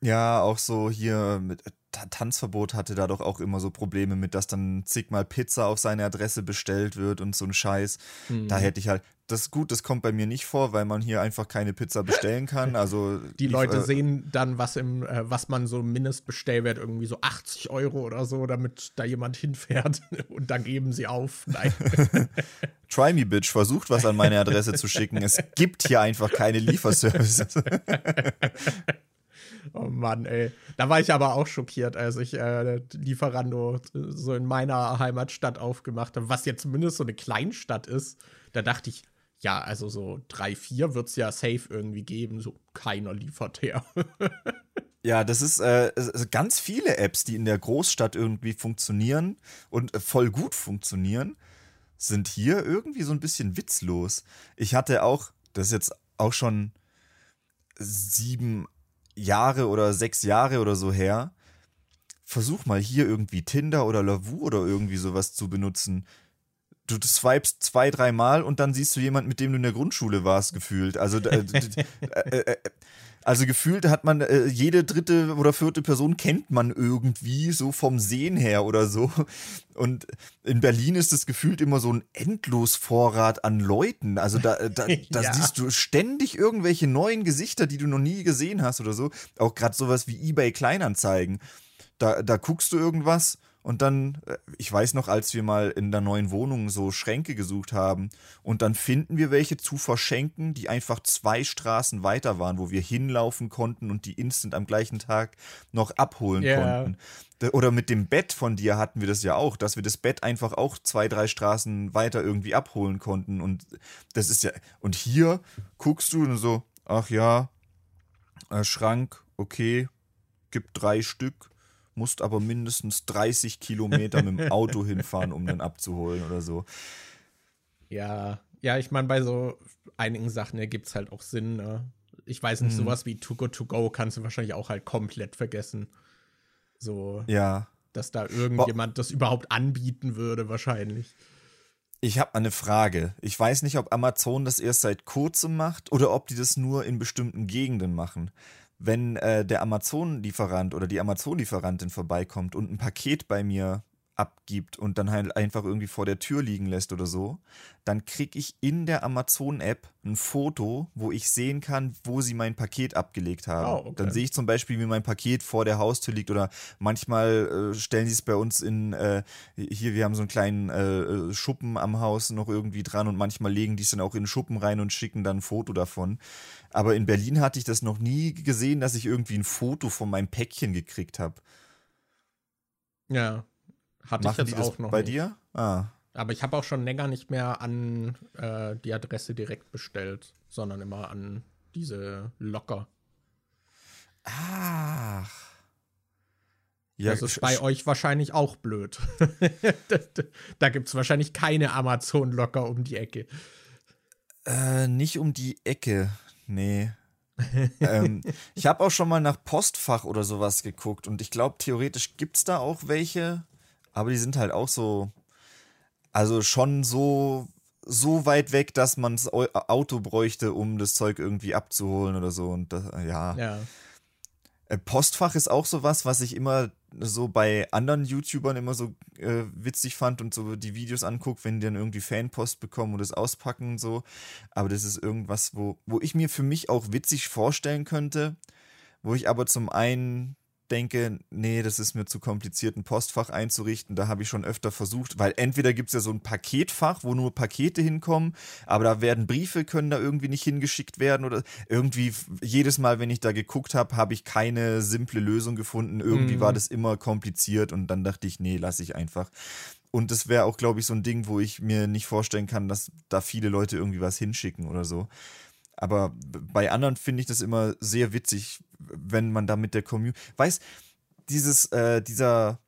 Ja, auch so hier mit Tanzverbot hatte da doch auch immer so Probleme mit, dass dann zigmal Pizza auf seine Adresse bestellt wird und so ein Scheiß. Mhm. Da hätte ich halt, das ist gut, das kommt bei mir nicht vor, weil man hier einfach keine Pizza bestellen kann. Also die Leute äh, sehen dann, was im, äh, was man so Mindestbestellwert irgendwie so 80 Euro oder so, damit da jemand hinfährt und dann geben sie auf. Nein. Try me, bitch, versucht was an meine Adresse zu schicken. Es gibt hier einfach keine Lieferservices. Oh Mann, ey. Da war ich aber auch schockiert, als ich äh, Lieferando so in meiner Heimatstadt aufgemacht habe, was jetzt zumindest so eine Kleinstadt ist. Da dachte ich, ja, also so drei, vier wird es ja safe irgendwie geben. So keiner liefert her. ja, das ist äh, ganz viele Apps, die in der Großstadt irgendwie funktionieren und äh, voll gut funktionieren, sind hier irgendwie so ein bisschen witzlos. Ich hatte auch, das ist jetzt auch schon sieben, Jahre oder sechs Jahre oder so her. Versuch mal hier irgendwie Tinder oder Lavu oder irgendwie sowas zu benutzen. Du swipest zwei, dreimal und dann siehst du jemanden, mit dem du in der Grundschule warst, gefühlt. Also äh, äh, äh, also gefühlt hat man, äh, jede dritte oder vierte Person kennt man irgendwie, so vom Sehen her oder so. Und in Berlin ist es gefühlt immer so ein Endlosvorrat an Leuten. Also da, äh, da, da ja. siehst du ständig irgendwelche neuen Gesichter, die du noch nie gesehen hast oder so. Auch gerade sowas wie eBay Kleinanzeigen. Da, da guckst du irgendwas und dann, äh, ich weiß noch, als wir mal in der neuen Wohnung so Schränke gesucht haben und dann finden wir welche zu verschenken, die einfach zwei Straßen weiter waren, wo wir hinlaufen konnten und die instant am gleichen Tag noch abholen yeah. konnten. Oder mit dem Bett von dir hatten wir das ja auch, dass wir das Bett einfach auch zwei, drei Straßen weiter irgendwie abholen konnten. Und das ist ja, und hier guckst du und so, ach ja, äh, Schrank, okay, gibt drei Stück musst aber mindestens 30 Kilometer mit dem Auto hinfahren, um den abzuholen oder so. Ja, ja, ich meine, bei so einigen Sachen ergibt es halt auch Sinn. Ne? Ich weiß nicht, hm. sowas wie Too Good To Go kannst du wahrscheinlich auch halt komplett vergessen. So. Ja. Dass da irgendjemand Bo das überhaupt anbieten würde, wahrscheinlich. Ich habe eine Frage. Ich weiß nicht, ob Amazon das erst seit kurzem macht oder ob die das nur in bestimmten Gegenden machen. Wenn äh, der Amazon-Lieferant oder die Amazon-Lieferantin vorbeikommt und ein Paket bei mir abgibt und dann halt einfach irgendwie vor der Tür liegen lässt oder so, dann kriege ich in der Amazon-App ein Foto, wo ich sehen kann, wo sie mein Paket abgelegt haben. Oh, okay. Dann sehe ich zum Beispiel, wie mein Paket vor der Haustür liegt oder manchmal äh, stellen sie es bei uns in, äh, hier, wir haben so einen kleinen äh, Schuppen am Haus noch irgendwie dran und manchmal legen die es dann auch in den Schuppen rein und schicken dann ein Foto davon. Aber in Berlin hatte ich das noch nie gesehen, dass ich irgendwie ein Foto von meinem Päckchen gekriegt habe. Ja, hatte Machen ich jetzt auch noch. Bei nicht. dir? Ah. Aber ich habe auch schon länger nicht mehr an äh, die Adresse direkt bestellt, sondern immer an diese Locker. Ach. Ja, das ist bei euch wahrscheinlich auch blöd. da gibt es wahrscheinlich keine Amazon-Locker um die Ecke. Äh, nicht um die Ecke. Nee. ähm, ich habe auch schon mal nach Postfach oder sowas geguckt und ich glaube, theoretisch gibt es da auch welche, aber die sind halt auch so, also schon so, so weit weg, dass man das Auto bräuchte, um das Zeug irgendwie abzuholen oder so. Und das, ja. ja. Äh, Postfach ist auch sowas, was ich immer so bei anderen YouTubern immer so äh, witzig fand und so die Videos anguckt, wenn die dann irgendwie Fanpost bekommen und das auspacken und so. Aber das ist irgendwas, wo, wo ich mir für mich auch witzig vorstellen könnte, wo ich aber zum einen denke, nee, das ist mir zu kompliziert, ein Postfach einzurichten. Da habe ich schon öfter versucht, weil entweder gibt es ja so ein Paketfach, wo nur Pakete hinkommen, aber da werden Briefe, können da irgendwie nicht hingeschickt werden oder irgendwie jedes Mal, wenn ich da geguckt habe, habe ich keine simple Lösung gefunden. Irgendwie mhm. war das immer kompliziert und dann dachte ich, nee, lasse ich einfach. Und das wäre auch, glaube ich, so ein Ding, wo ich mir nicht vorstellen kann, dass da viele Leute irgendwie was hinschicken oder so. Aber bei anderen finde ich das immer sehr witzig, wenn man da mit der Community. Weiß, dieses, äh, dieser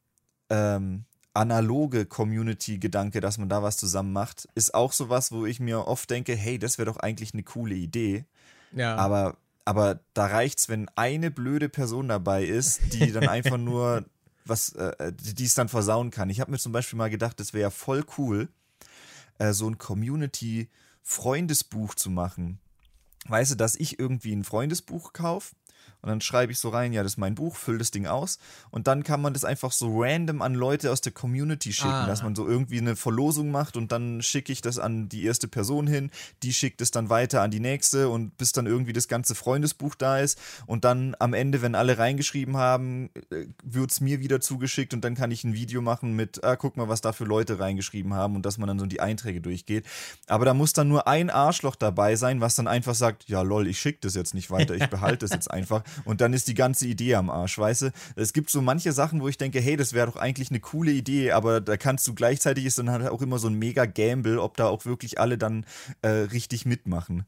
ähm, analoge Community-Gedanke, dass man da was zusammen macht, ist auch sowas, wo ich mir oft denke, hey, das wäre doch eigentlich eine coole Idee. Ja. Aber, aber da reicht's, wenn eine blöde Person dabei ist, die dann einfach nur was, äh, die es dann versauen kann. Ich habe mir zum Beispiel mal gedacht, das wäre ja voll cool, äh, so ein Community-Freundesbuch zu machen weißt du, dass ich irgendwie ein Freundesbuch kaufe und dann schreibe ich so rein, ja, das ist mein Buch, fülle das Ding aus. Und dann kann man das einfach so random an Leute aus der Community schicken, ah. dass man so irgendwie eine Verlosung macht und dann schicke ich das an die erste Person hin, die schickt es dann weiter an die nächste und bis dann irgendwie das ganze Freundesbuch da ist. Und dann am Ende, wenn alle reingeschrieben haben, äh, wird es mir wieder zugeschickt und dann kann ich ein Video machen mit, ah, guck mal, was da für Leute reingeschrieben haben und dass man dann so die Einträge durchgeht. Aber da muss dann nur ein Arschloch dabei sein, was dann einfach sagt, ja lol, ich schicke das jetzt nicht weiter, ich behalte das jetzt einfach. Und dann ist die ganze Idee am Arsch, weißt du? Es gibt so manche Sachen, wo ich denke, hey, das wäre doch eigentlich eine coole Idee, aber da kannst du gleichzeitig ist dann halt auch immer so ein mega Gamble, ob da auch wirklich alle dann äh, richtig mitmachen.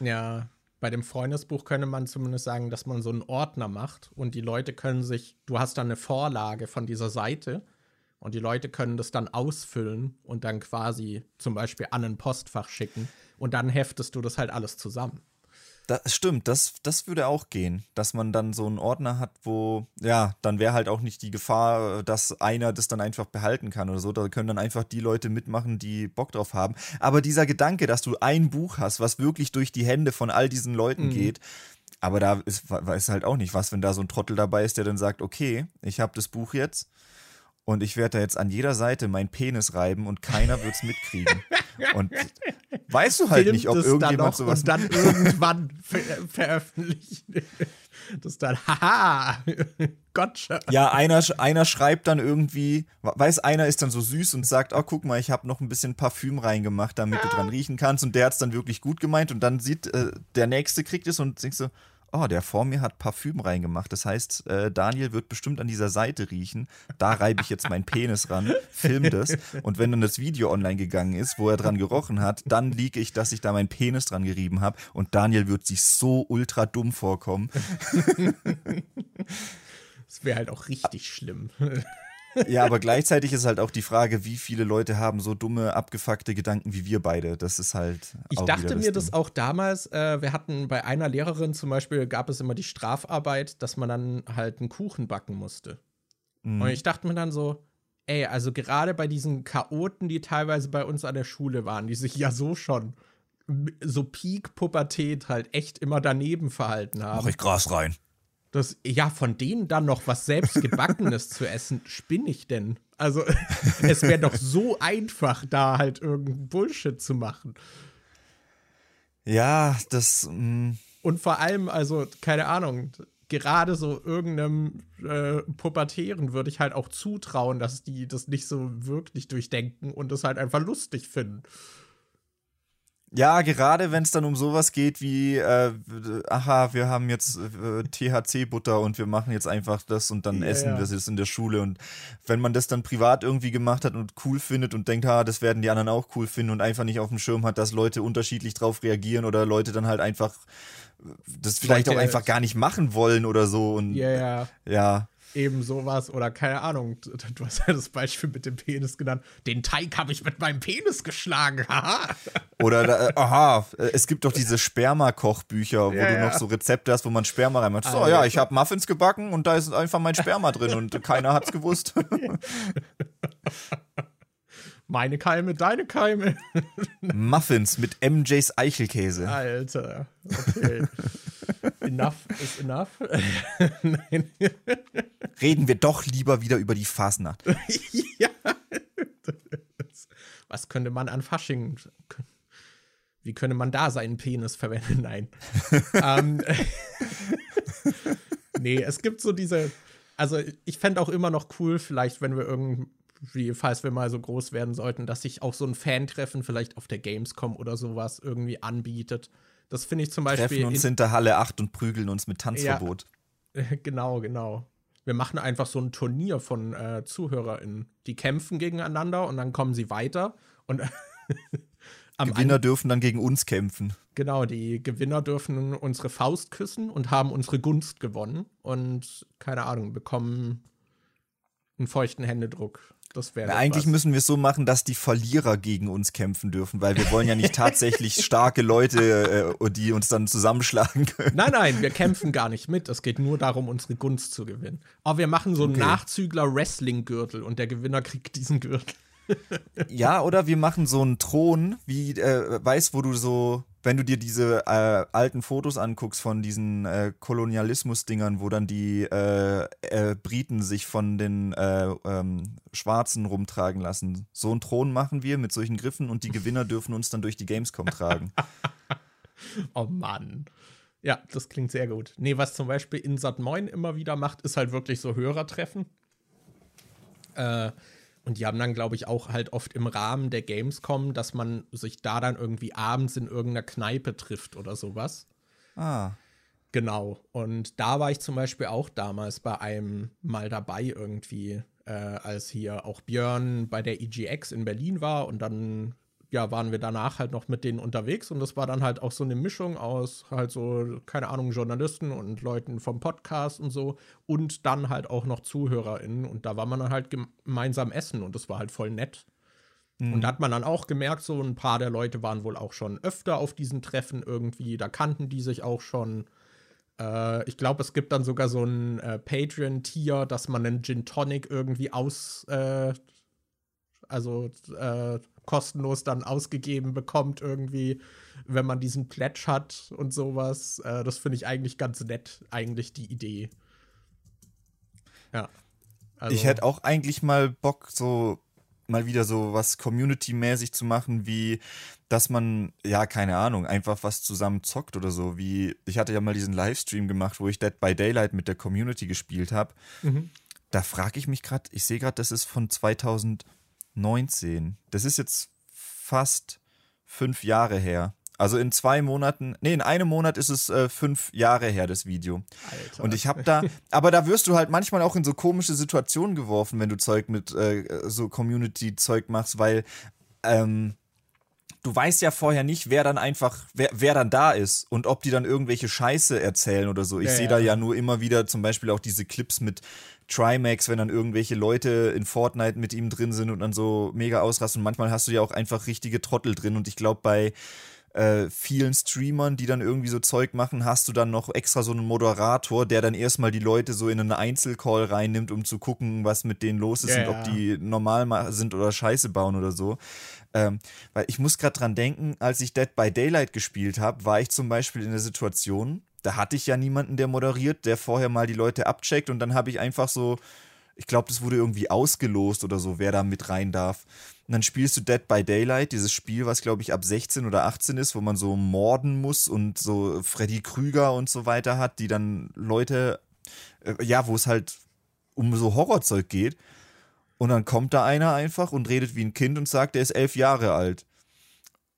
Ja, bei dem Freundesbuch könnte man zumindest sagen, dass man so einen Ordner macht und die Leute können sich, du hast dann eine Vorlage von dieser Seite und die Leute können das dann ausfüllen und dann quasi zum Beispiel an ein Postfach schicken und dann heftest du das halt alles zusammen. Das stimmt, das, das würde auch gehen, dass man dann so einen Ordner hat, wo, ja, dann wäre halt auch nicht die Gefahr, dass einer das dann einfach behalten kann oder so. Da können dann einfach die Leute mitmachen, die Bock drauf haben. Aber dieser Gedanke, dass du ein Buch hast, was wirklich durch die Hände von all diesen Leuten mhm. geht, aber da ist, weiß halt auch nicht, was, wenn da so ein Trottel dabei ist, der dann sagt, okay, ich habe das Buch jetzt und ich werde da jetzt an jeder Seite meinen Penis reiben und keiner wird es mitkriegen. und weißt du halt Filmt nicht, ob irgendjemand sowas. Und dann irgendwann ver veröffentlichen. Das dann, haha, gotcha. Ja, einer, einer schreibt dann irgendwie, weiß, einer ist dann so süß und sagt, oh, guck mal, ich habe noch ein bisschen Parfüm reingemacht, damit du dran riechen kannst. Und der hat es dann wirklich gut gemeint. Und dann sieht, äh, der Nächste kriegt es und denkst so, oh, der vor mir hat Parfüm reingemacht. Das heißt, äh, Daniel wird bestimmt an dieser Seite riechen. Da reibe ich jetzt meinen Penis ran, film das. Und wenn dann das Video online gegangen ist, wo er dran gerochen hat, dann liege ich, dass ich da meinen Penis dran gerieben habe. Und Daniel wird sich so ultra dumm vorkommen. Das wäre halt auch richtig schlimm. Ja, aber gleichzeitig ist halt auch die Frage, wie viele Leute haben so dumme, abgefuckte Gedanken wie wir beide. Das ist halt. Ich dachte mir Ding. das auch damals. Äh, wir hatten bei einer Lehrerin zum Beispiel, gab es immer die Strafarbeit, dass man dann halt einen Kuchen backen musste. Mhm. Und ich dachte mir dann so, ey, also gerade bei diesen Chaoten, die teilweise bei uns an der Schule waren, die sich ja so schon so Peak-Pubertät halt echt immer daneben verhalten haben. Mach ich Gras rein. Das, ja, von denen dann noch was selbstgebackenes zu essen, spinne ich denn? Also, es wäre doch so einfach, da halt irgendeinen Bullshit zu machen. Ja, das. Mm. Und vor allem, also, keine Ahnung, gerade so irgendeinem äh, Pubertären würde ich halt auch zutrauen, dass die das nicht so wirklich durchdenken und das halt einfach lustig finden. Ja, gerade wenn es dann um sowas geht wie, äh, aha, wir haben jetzt äh, THC-Butter und wir machen jetzt einfach das und dann ja, essen wir es in der Schule. Und wenn man das dann privat irgendwie gemacht hat und cool findet und denkt, ha, das werden die anderen auch cool finden und einfach nicht auf dem Schirm hat, dass Leute unterschiedlich drauf reagieren oder Leute dann halt einfach das vielleicht Leute, auch einfach gar nicht machen wollen oder so. Und ja, ja. ja eben sowas oder keine Ahnung, du hast ja das Beispiel mit dem Penis genannt. Den Teig habe ich mit meinem Penis geschlagen, haha. Oder, äh, aha, äh, es gibt doch diese Sperma-Kochbücher, wo ja, du noch so Rezepte hast, wo man Sperma reinmacht. So, ah, ja, ich habe Muffins gebacken und da ist einfach mein Sperma drin und keiner hat's gewusst. Meine Keime, deine Keime. Muffins mit MJs Eichelkäse. Alter, okay. enough is enough. Nein. Reden wir doch lieber wieder über die Fasnacht. ja. Was könnte man an Fasching. Wie könnte man da seinen Penis verwenden? Nein. ähm, nee, es gibt so diese. Also, ich fände auch immer noch cool, vielleicht, wenn wir irgendwie, falls wir mal so groß werden sollten, dass sich auch so ein Fan-Treffen vielleicht auf der Gamescom oder sowas irgendwie anbietet das finde ich zum Beispiel. Treffen uns hinter Halle 8 und prügeln uns mit Tanzverbot. Ja, genau, genau. Wir machen einfach so ein Turnier von äh, ZuhörerInnen. Die kämpfen gegeneinander und dann kommen sie weiter. Und Gewinner dürfen dann gegen uns kämpfen. Genau, die Gewinner dürfen unsere Faust küssen und haben unsere Gunst gewonnen. Und keine Ahnung, bekommen einen feuchten Händedruck das wäre. Eigentlich was. müssen wir es so machen, dass die Verlierer gegen uns kämpfen dürfen, weil wir wollen ja nicht tatsächlich starke Leute, äh, die uns dann zusammenschlagen können. Nein, nein, wir kämpfen gar nicht mit. Es geht nur darum, unsere Gunst zu gewinnen. Aber wir machen so einen okay. Nachzügler-Wrestling-Gürtel und der Gewinner kriegt diesen Gürtel. ja, oder wir machen so einen Thron, wie, äh, weißt, wo du so wenn du dir diese äh, alten Fotos anguckst von diesen äh, Kolonialismus-Dingern, wo dann die äh, äh Briten sich von den äh, ähm, Schwarzen rumtragen lassen, so einen Thron machen wir mit solchen Griffen und die Gewinner dürfen uns dann durch die Gamescom tragen. oh Mann. Ja, das klingt sehr gut. Nee, was zum Beispiel Insat Moin immer wieder macht, ist halt wirklich so Hörertreffen. Äh, und die haben dann, glaube ich, auch halt oft im Rahmen der Gamescom, dass man sich da dann irgendwie abends in irgendeiner Kneipe trifft oder sowas. Ah. Genau. Und da war ich zum Beispiel auch damals bei einem mal dabei irgendwie, äh, als hier auch Björn bei der EGX in Berlin war und dann ja, waren wir danach halt noch mit denen unterwegs und das war dann halt auch so eine Mischung aus halt so, keine Ahnung, Journalisten und Leuten vom Podcast und so und dann halt auch noch ZuhörerInnen und da war man dann halt gemeinsam essen und das war halt voll nett. Mhm. Und da hat man dann auch gemerkt, so ein paar der Leute waren wohl auch schon öfter auf diesen Treffen irgendwie, da kannten die sich auch schon. Äh, ich glaube, es gibt dann sogar so ein äh, Patreon-Tier, dass man einen Gin Tonic irgendwie aus, äh, also äh, kostenlos dann ausgegeben bekommt, irgendwie, wenn man diesen Pledge hat und sowas. Äh, das finde ich eigentlich ganz nett, eigentlich die Idee. Ja. Also. Ich hätte auch eigentlich mal Bock, so mal wieder so was Community-mäßig zu machen, wie dass man, ja, keine Ahnung, einfach was zusammen zockt oder so. Wie, ich hatte ja mal diesen Livestream gemacht, wo ich Dead by Daylight mit der Community gespielt habe. Mhm. Da frage ich mich gerade, ich sehe gerade, das ist von 2000. 19. Das ist jetzt fast fünf Jahre her. Also in zwei Monaten, nee, in einem Monat ist es äh, fünf Jahre her, das Video. Alter. Und ich habe da, aber da wirst du halt manchmal auch in so komische Situationen geworfen, wenn du Zeug mit äh, so Community-Zeug machst, weil ähm, du weißt ja vorher nicht, wer dann einfach, wer, wer dann da ist und ob die dann irgendwelche Scheiße erzählen oder so. Ich ja, sehe ja. da ja nur immer wieder zum Beispiel auch diese Clips mit Trimax, wenn dann irgendwelche Leute in Fortnite mit ihm drin sind und dann so mega ausrasten. Manchmal hast du ja auch einfach richtige Trottel drin und ich glaube bei äh, vielen Streamern, die dann irgendwie so Zeug machen, hast du dann noch extra so einen Moderator, der dann erstmal die Leute so in einen Einzelcall reinnimmt, um zu gucken, was mit denen los ist Ja, und ob die normal sind oder Scheiße bauen oder so. Ähm, weil ich muss gerade dran denken, als ich Dead by Daylight gespielt habe, war ich zum Beispiel in der Situation, da hatte ich ja niemanden, der moderiert, der vorher mal die Leute abcheckt und dann habe ich einfach so, ich glaube, das wurde irgendwie ausgelost oder so, wer da mit rein darf. Und dann spielst du Dead by Daylight, dieses Spiel, was glaube ich ab 16 oder 18 ist, wo man so morden muss und so Freddy Krüger und so weiter hat, die dann Leute, äh, ja, wo es halt um so Horrorzeug geht. Und dann kommt da einer einfach und redet wie ein Kind und sagt, er ist elf Jahre alt.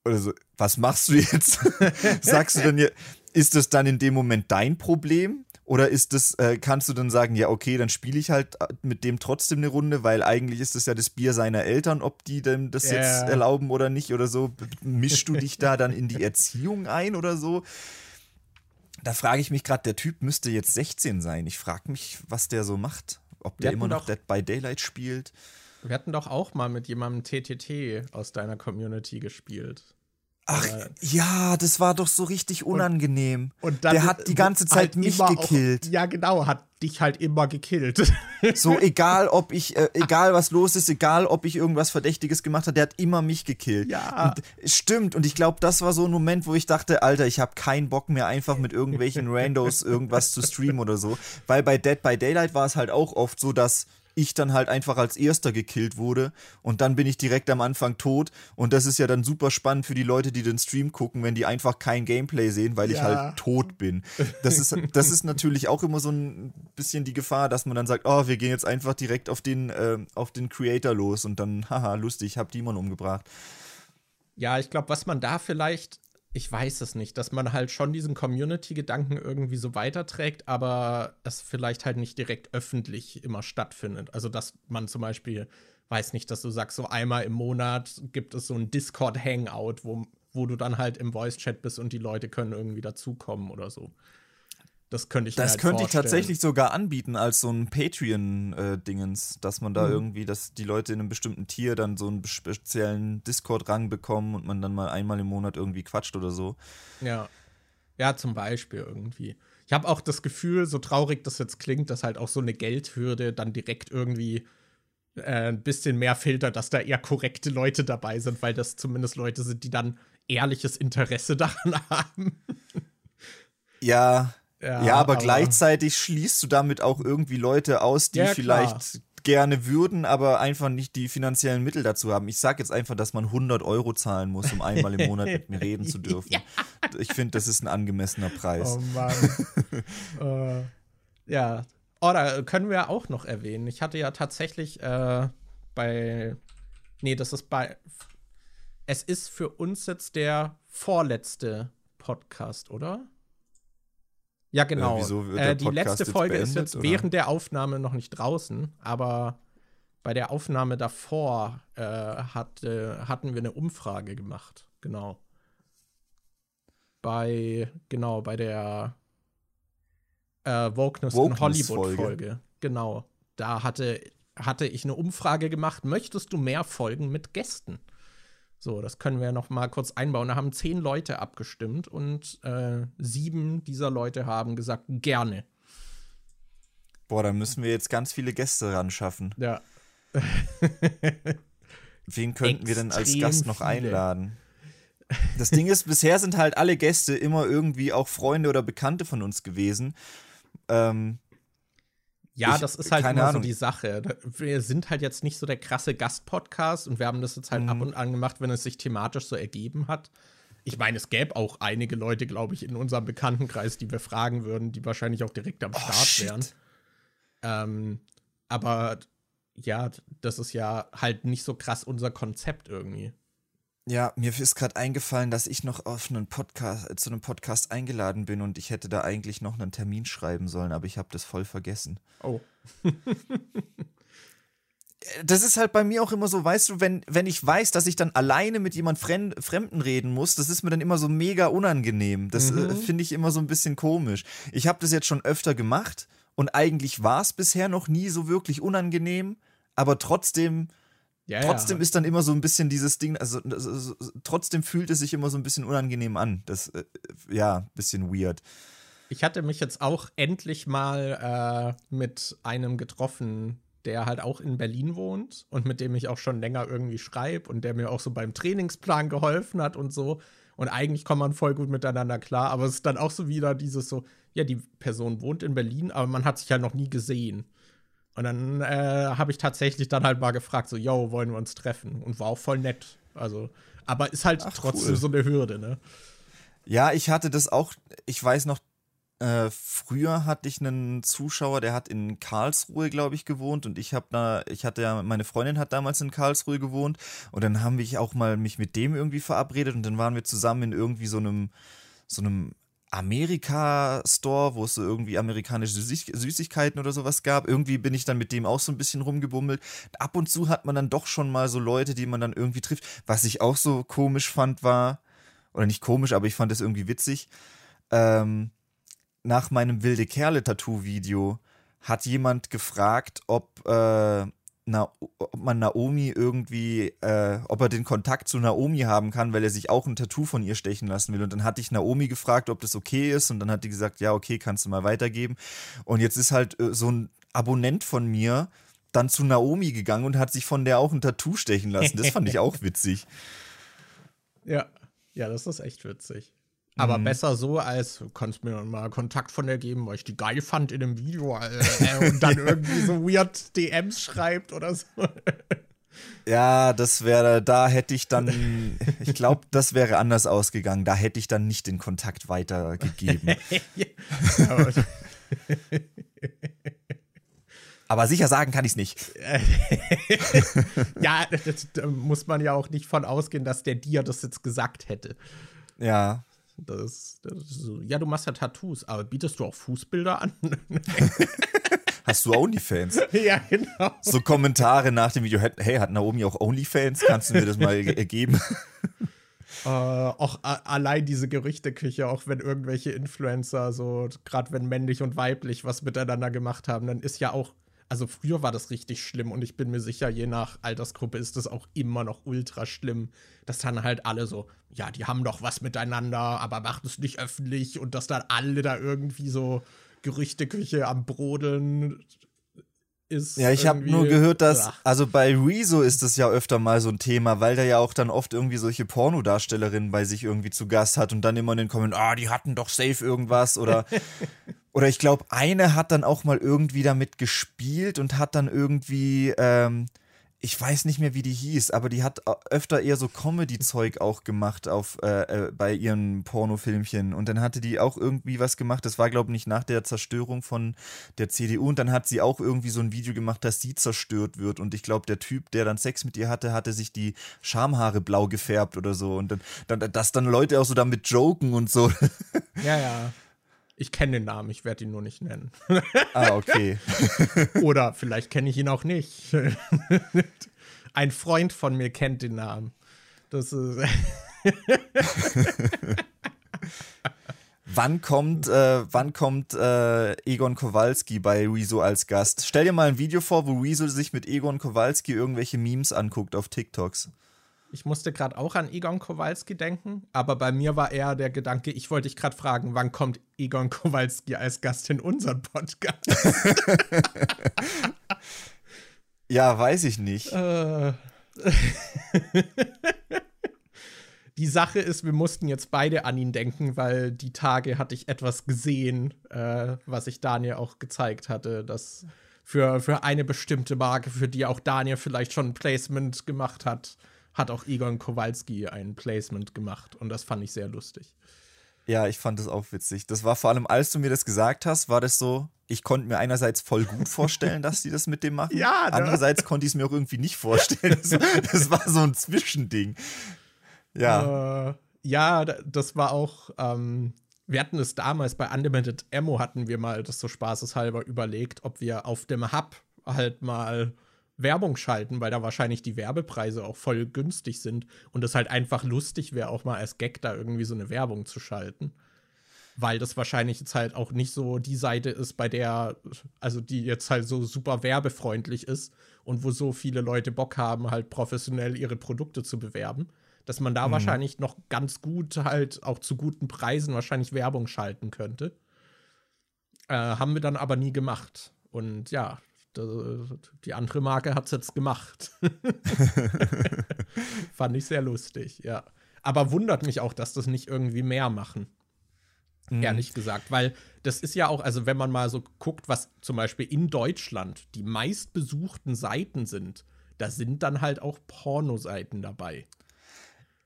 Oder so, was machst du jetzt? Sagst du dann, ja, ist das dann in dem Moment dein Problem? Oder ist das, äh, kannst du dann sagen, ja, okay, dann spiele ich halt mit dem trotzdem eine Runde, weil eigentlich ist das ja das Bier seiner Eltern, ob die denn das Ja. jetzt erlauben oder nicht oder so. Mischst du dich da dann in die Erziehung ein oder so? Da frage ich mich gerade, der Typ müsste jetzt 16 sein. Ich frage mich, was der so macht. Ob der immer noch doch- Dead by Daylight spielt. Wir hatten doch auch mal mit jemandem TTT aus deiner Community gespielt. Ach, Äh, ja, das war doch so richtig unangenehm. Und dann der hat die ganze Zeit halt mich gekillt. Auch, ja, genau, hat dich halt immer gekillt. So, egal ob ich, äh, egal was los ist, egal ob ich irgendwas Verdächtiges gemacht habe, der hat immer mich gekillt. Ja. Und, stimmt, und ich glaube, das war so ein Moment, wo ich dachte, Alter, ich habe keinen Bock mehr, einfach mit irgendwelchen Randos irgendwas zu streamen oder so. Weil bei Dead by Daylight war es halt auch oft so, dass ich dann halt einfach als erster gekillt wurde und dann bin ich direkt am Anfang tot und das ist ja dann super spannend für die Leute, die den Stream gucken, wenn die einfach kein Gameplay sehen, weil ich Ja. halt tot bin. Das ist, das ist natürlich auch immer so ein bisschen die Gefahr, dass man dann sagt, oh, wir gehen jetzt einfach direkt auf den, äh, auf den Creator los und dann, haha, lustig, hab Demon umgebracht. Ja, ich glaube, was man da vielleicht, ich weiß es nicht, dass man halt schon diesen Community-Gedanken irgendwie so weiterträgt, aber es vielleicht halt nicht direkt öffentlich immer stattfindet. Also, dass man zum Beispiel, weiß nicht, dass du sagst, so einmal im Monat gibt es so ein Discord-Hangout, wo, wo du dann halt im Voice-Chat bist und die Leute können irgendwie dazukommen oder so. Das könnte ich Das halt könnte ich tatsächlich sogar anbieten als so ein Patreon-Dingens, dass man da Mhm. irgendwie, dass die Leute in einem bestimmten Tier dann so einen speziellen Discord-Rang bekommen und man dann mal einmal im Monat irgendwie quatscht oder so. Ja. Ja, zum Beispiel irgendwie. Ich habe auch das Gefühl, so traurig das jetzt klingt, dass halt auch so eine Geldhürde dann direkt irgendwie äh, ein bisschen mehr filtert, dass da eher korrekte Leute dabei sind, weil das zumindest Leute sind, die dann ehrliches Interesse daran haben. Ja, Ja, ja, aber, aber- gleichzeitig schließt du damit auch irgendwie Leute aus, die Ja, vielleicht gerne würden, aber einfach nicht die finanziellen Mittel dazu haben. Ich sage jetzt einfach, dass man 100 Euro zahlen muss, um einmal im Monat mit mir reden zu dürfen. Ich finde, das ist ein angemessener Preis. Oh Mann. äh, ja. Da können wir auch noch erwähnen. Ich hatte ja tatsächlich äh, bei. Nee, das ist bei. Es ist für uns jetzt der vorletzte Podcast, oder? Ja, genau. Äh, wird äh, die letzte Folge ist beendet, jetzt oder? während der Aufnahme noch nicht draußen, aber bei der Aufnahme davor äh, hat, äh, hatten wir eine Umfrage gemacht. Genau bei, genau, bei der äh, Wokeness, in Wokeness-Folge. Hollywood-Folge. Genau. Da hatte, hatte ich eine Umfrage gemacht, möchtest du mehr Folgen mit Gästen? So, das können wir noch mal kurz einbauen. Da haben zehn Leute abgestimmt und äh, sieben dieser Leute haben gesagt, gerne. Boah, da müssen wir jetzt ganz viele Gäste ran schaffen. Ja. Wen könnten wir denn als Extrem Gast noch viele. einladen? Das Ding ist, bisher sind halt alle Gäste immer irgendwie auch Freunde oder Bekannte von uns gewesen. Ähm, Ja, Ich- das ist halt immer Ahnung. so die Sache. Wir sind halt jetzt nicht so der krasse Gastpodcast und wir haben das jetzt halt Mhm. ab und an gemacht, wenn es sich thematisch so ergeben hat. Ich meine, es gäbe auch einige Leute, glaube ich, in unserem Bekanntenkreis, die wir fragen würden, die wahrscheinlich auch direkt am Oh, Start shit. wären. Ähm, aber ja, das ist ja halt nicht so krass unser Konzept irgendwie. Ja, mir ist gerade eingefallen, dass ich noch auf einen Podcast, äh, zu einem Podcast eingeladen bin und ich hätte da eigentlich noch einen Termin schreiben sollen, aber ich habe das voll vergessen. Oh. das ist halt bei mir auch immer so, weißt du, wenn, wenn ich weiß, dass ich dann alleine mit jemand Fremd, Fremden reden muss, das ist mir dann immer so mega unangenehm. Das äh, finde ich immer so ein bisschen komisch. Ich habe das jetzt schon öfter gemacht und eigentlich war es bisher noch nie so wirklich unangenehm, aber trotzdem Ja, trotzdem ja. ist dann immer so ein bisschen dieses Ding, also, also, trotzdem fühlt es sich immer so ein bisschen unangenehm an. Das, äh, ja, bisschen weird. Ich hatte mich jetzt auch endlich mal äh, mit einem getroffen, der halt auch in Berlin wohnt und mit dem ich auch schon länger irgendwie schreibe und der mir auch so beim Trainingsplan geholfen hat und so. Und eigentlich kommt man voll gut miteinander klar, aber es ist dann auch so wieder dieses so, ja, die Person wohnt in Berlin, aber man hat sich halt noch nie gesehen. Und dann äh, habe ich tatsächlich dann halt mal gefragt, so, yo, wollen wir uns treffen? Und war auch voll nett. Also, aber ist halt Ach, trotzdem cool. so eine Hürde, ne? Ja, ich hatte das auch, ich weiß noch, äh, früher hatte ich einen Zuschauer, der hat in Karlsruhe, glaube ich, gewohnt und ich habe da, ich hatte ja, meine Freundin hat damals in Karlsruhe gewohnt und dann haben wir auch mal mich mit dem irgendwie verabredet und dann waren wir zusammen in irgendwie so einem, so einem Amerika-Store, wo es so irgendwie amerikanische Süßigkeiten oder sowas gab. Irgendwie bin ich dann mit dem auch so ein bisschen rumgebummelt. Ab und zu hat man dann doch schon mal so Leute, die man dann irgendwie trifft. Was ich auch so komisch fand, war, oder nicht komisch, aber ich fand es irgendwie witzig. Ähm, nach meinem wilde Kerle-Tattoo-Video hat jemand gefragt, ob, äh, Na ob man Naomi irgendwie, äh, ob er den Kontakt zu Naomi haben kann, weil er sich auch ein Tattoo von ihr stechen lassen will. Und dann hatte ich Naomi gefragt, ob das okay ist. Und dann hat die gesagt, ja, okay, kannst du mal weitergeben. Und jetzt ist halt äh, so ein Abonnent von mir dann zu Naomi gegangen und hat sich von der auch ein Tattoo stechen lassen. Das fand ich auch witzig. Ja, ja, das ist echt witzig. Aber mhm. besser so, als du kannst mir mal Kontakt von der geben, weil ich die geil fand in dem Video äh, und dann irgendwie so weird DMs schreibt oder so. Ja, das wäre, da hätte ich dann, ich glaube, das wäre anders ausgegangen. Da hätte ich dann nicht den Kontakt weitergegeben. Aber sicher sagen kann ich es nicht. ja, das, da muss man ja auch nicht von ausgehen, dass der dir das jetzt gesagt hätte. Ja. Das, das so, ja, du machst ja Tattoos, aber bietest du auch Fußbilder an? Hast du Onlyfans? ja, genau. So Kommentare nach dem Video, hey, hat Naomi auch Onlyfans? Kannst du mir das mal geben? Äh, auch allein diese Gerüchteküche, auch wenn irgendwelche Influencer, so gerade wenn männlich und weiblich was miteinander gemacht haben, dann ist ja auch also früher war das richtig schlimm und ich bin mir sicher, je nach Altersgruppe ist das auch immer noch ultra schlimm, dass dann halt alle so, ja, die haben doch was miteinander, aber macht es nicht öffentlich und dass dann alle da irgendwie so Gerüchteküche am Brodeln ist. Ja, ich habe nur gehört, dass, ach. also bei Rezo ist das ja öfter mal so ein Thema, weil der ja auch dann oft irgendwie solche Pornodarstellerinnen bei sich irgendwie zu Gast hat und dann immer in den Kommentaren, ah, die hatten doch safe irgendwas oder Oder ich glaube, eine hat dann auch mal irgendwie damit gespielt und hat dann irgendwie, ähm, ich weiß nicht mehr, wie die hieß, aber die hat öfter eher so Comedy-Zeug auch gemacht auf, äh, äh, bei ihren Pornofilmchen. Und dann hatte die auch irgendwie was gemacht. Das war, glaube ich, nicht nach der Zerstörung von der CDU. Und dann hat sie auch irgendwie so ein Video gemacht, dass sie zerstört wird. Und ich glaube, der Typ, der dann Sex mit ihr hatte, hatte sich die Schamhaare blau gefärbt oder so. Und dann, dann dass dann Leute auch so damit joken und so. Ja, ja. Ich kenne den Namen, ich werde ihn nur nicht nennen. Ah, okay. Oder vielleicht kenne ich ihn auch nicht. Ein Freund von mir kennt den Namen. Das ist. wann kommt, äh, wann kommt äh, Egon Kowalski bei Rezo als Gast? Stell dir mal ein Video vor, wo Rezo sich mit Egon Kowalski irgendwelche Memes anguckt auf TikToks. Ich musste gerade auch an Egon Kowalski denken, aber bei mir war eher der Gedanke, ich wollte dich gerade fragen, wann kommt Egon Kowalski als Gast in unseren Podcast? ja, weiß ich nicht. Äh. die Sache ist, wir mussten jetzt beide an ihn denken, weil die Tage hatte ich etwas gesehen, äh, was ich Daniel auch gezeigt hatte, dass für, für eine bestimmte Marke, für die auch Daniel vielleicht schon ein Placement gemacht hat, hat auch Egon Kowalski ein Placement gemacht und das fand ich sehr lustig. Ja, ich fand das auch witzig. Das war vor allem, als du mir das gesagt hast, war das so, ich konnte mir einerseits voll gut vorstellen, dass die das mit dem machen. Ja, ne? Andererseits konnte ich es mir auch irgendwie nicht vorstellen. Das, das, war so ein Zwischending. Ja. Äh, ja, das war auch, ähm, wir hatten es damals bei Unlimited Ammo hatten wir mal das so spaßeshalber überlegt, ob wir auf dem Hub halt mal Werbung schalten, weil da wahrscheinlich die Werbepreise auch voll günstig sind und es halt einfach lustig wäre, auch mal als Gag da irgendwie so eine Werbung zu schalten. Weil das wahrscheinlich jetzt halt auch nicht so die Seite ist, bei der, also die jetzt halt so super werbefreundlich ist und wo so viele Leute Bock haben, halt professionell ihre Produkte zu bewerben, dass man da mhm. wahrscheinlich noch ganz gut halt auch zu guten Preisen wahrscheinlich Werbung schalten könnte. Äh, haben wir dann aber nie gemacht. Und ja, die andere Marke hat es jetzt gemacht. Fand ich sehr lustig, ja. Aber wundert mich auch, dass das nicht irgendwie mehr machen. Mhm. Ehrlich gesagt, weil das ist ja auch, also wenn man mal so guckt, was zum Beispiel in Deutschland die meistbesuchten Seiten sind, da sind dann halt auch Pornoseiten dabei.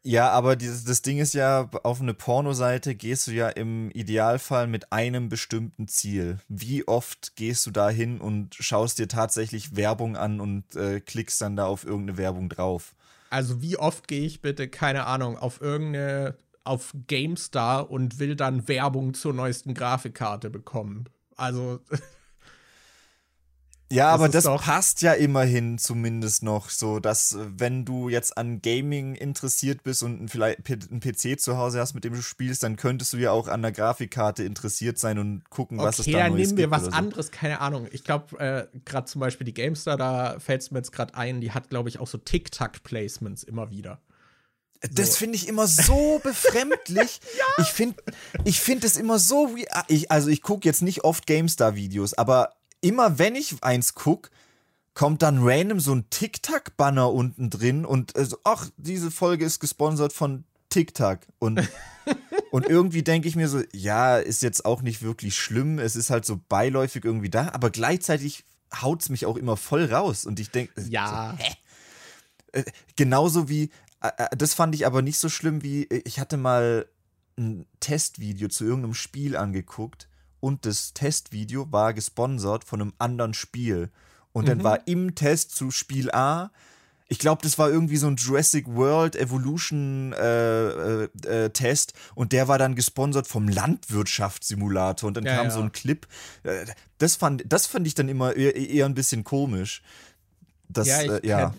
Ja, aber dieses, das Ding ist ja, auf eine Pornoseite gehst du ja im Idealfall mit einem bestimmten Ziel. Wie oft gehst du da hin und schaust dir tatsächlich Werbung an und äh, klickst dann da auf irgendeine Werbung drauf? Also wie oft gehe ich bitte, keine Ahnung, auf irgendeine, auf GameStar und will dann Werbung zur neuesten Grafikkarte bekommen? Also Ja, das aber das passt ja immerhin zumindest noch so, dass äh, wenn du jetzt an Gaming interessiert bist und vielleicht einen PC zu Hause hast, mit dem du spielst, dann könntest du ja auch an der Grafikkarte interessiert sein und gucken, okay, was es da dann Neues nehmen wir was so. anderes, keine Ahnung. Ich glaube, äh, gerade zum Beispiel die GameStar, da fällt es mir jetzt gerade ein, die hat, glaube ich, auch so Tic-Tac-Placements immer wieder. Das so. finde ich immer so befremdlich. ja. Ich finde ich find es immer so wie. Ich, also, ich gucke jetzt nicht oft GameStar-Videos, aber immer wenn ich eins gucke, kommt dann random so ein TikTok-Banner unten drin und äh, so, ach, diese Folge ist gesponsert von TikTok. Und, und irgendwie denke ich mir so, ja, ist jetzt auch nicht wirklich schlimm, es ist halt so beiläufig irgendwie da, aber gleichzeitig haut es mich auch immer voll raus. Und ich denke, äh, ja. So, äh, genauso wie, äh, das fand ich aber nicht so schlimm wie, ich hatte mal ein Testvideo zu irgendeinem Spiel angeguckt und das Testvideo war gesponsert von einem anderen Spiel. Und mhm. dann war im Test zu Spiel A, ich glaube, das war irgendwie so ein Jurassic World Evolution äh, äh, äh, Test und der war dann gesponsert vom Landwirtschaftssimulator und dann ja, kam ja. so ein Clip. Äh, das fand, das fand ich dann immer eher, eher ein bisschen komisch. Das, ja, ich äh, kenne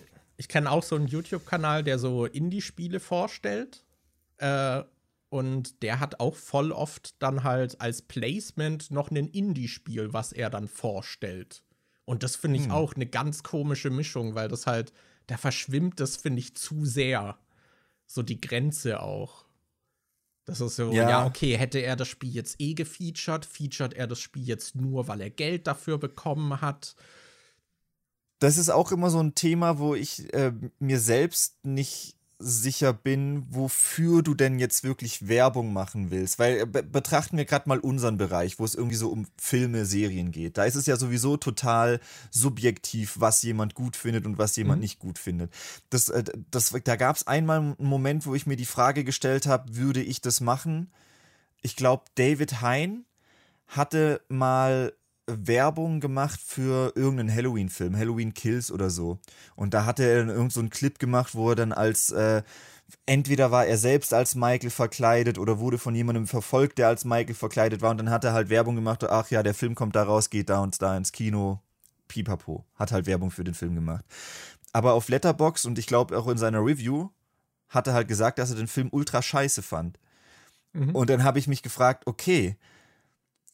kenn auch so einen YouTube-Kanal, der so Indie-Spiele vorstellt. Äh, und der hat auch voll oft dann halt als Placement noch ein Indie-Spiel, was er dann vorstellt. Und das finde ich hm. auch eine ganz komische Mischung, weil das halt, da verschwimmt das, finde ich, zu sehr. So die Grenze auch. Das ist so, ja. ja. okay, hätte er das Spiel jetzt eh gefeatured, featured er das Spiel jetzt nur, weil er Geld dafür bekommen hat. Das ist auch immer so ein Thema, wo ich äh, mir selbst nicht sicher bin, wofür du denn jetzt wirklich Werbung machen willst. Weil äh, be betrachten wir gerade mal unseren Bereich, wo es irgendwie so um Filme, Serien geht. Da ist es ja sowieso total subjektiv, was jemand gut findet und was jemand mhm. nicht gut findet. Das, äh, das, da gab es einmal einen Moment, wo ich mir die Frage gestellt habe, würde ich das machen? Ich glaube, David Hein hatte mal Werbung gemacht für irgendeinen Halloween-Film, Halloween Kills oder so. Und da hatte er dann irgend so einen Clip gemacht, wo er dann als äh, entweder war er selbst als Michael verkleidet oder wurde von jemandem verfolgt, der als Michael verkleidet war. Und dann hat er halt Werbung gemacht, ach ja, der Film kommt da raus, geht da und da ins Kino. Pipapo. Hat halt Werbung für den Film gemacht. Aber auf Letterbox und ich glaube auch in seiner Review hat er halt gesagt, dass er den Film ultra scheiße fand. Mhm. Und dann habe ich mich gefragt, okay,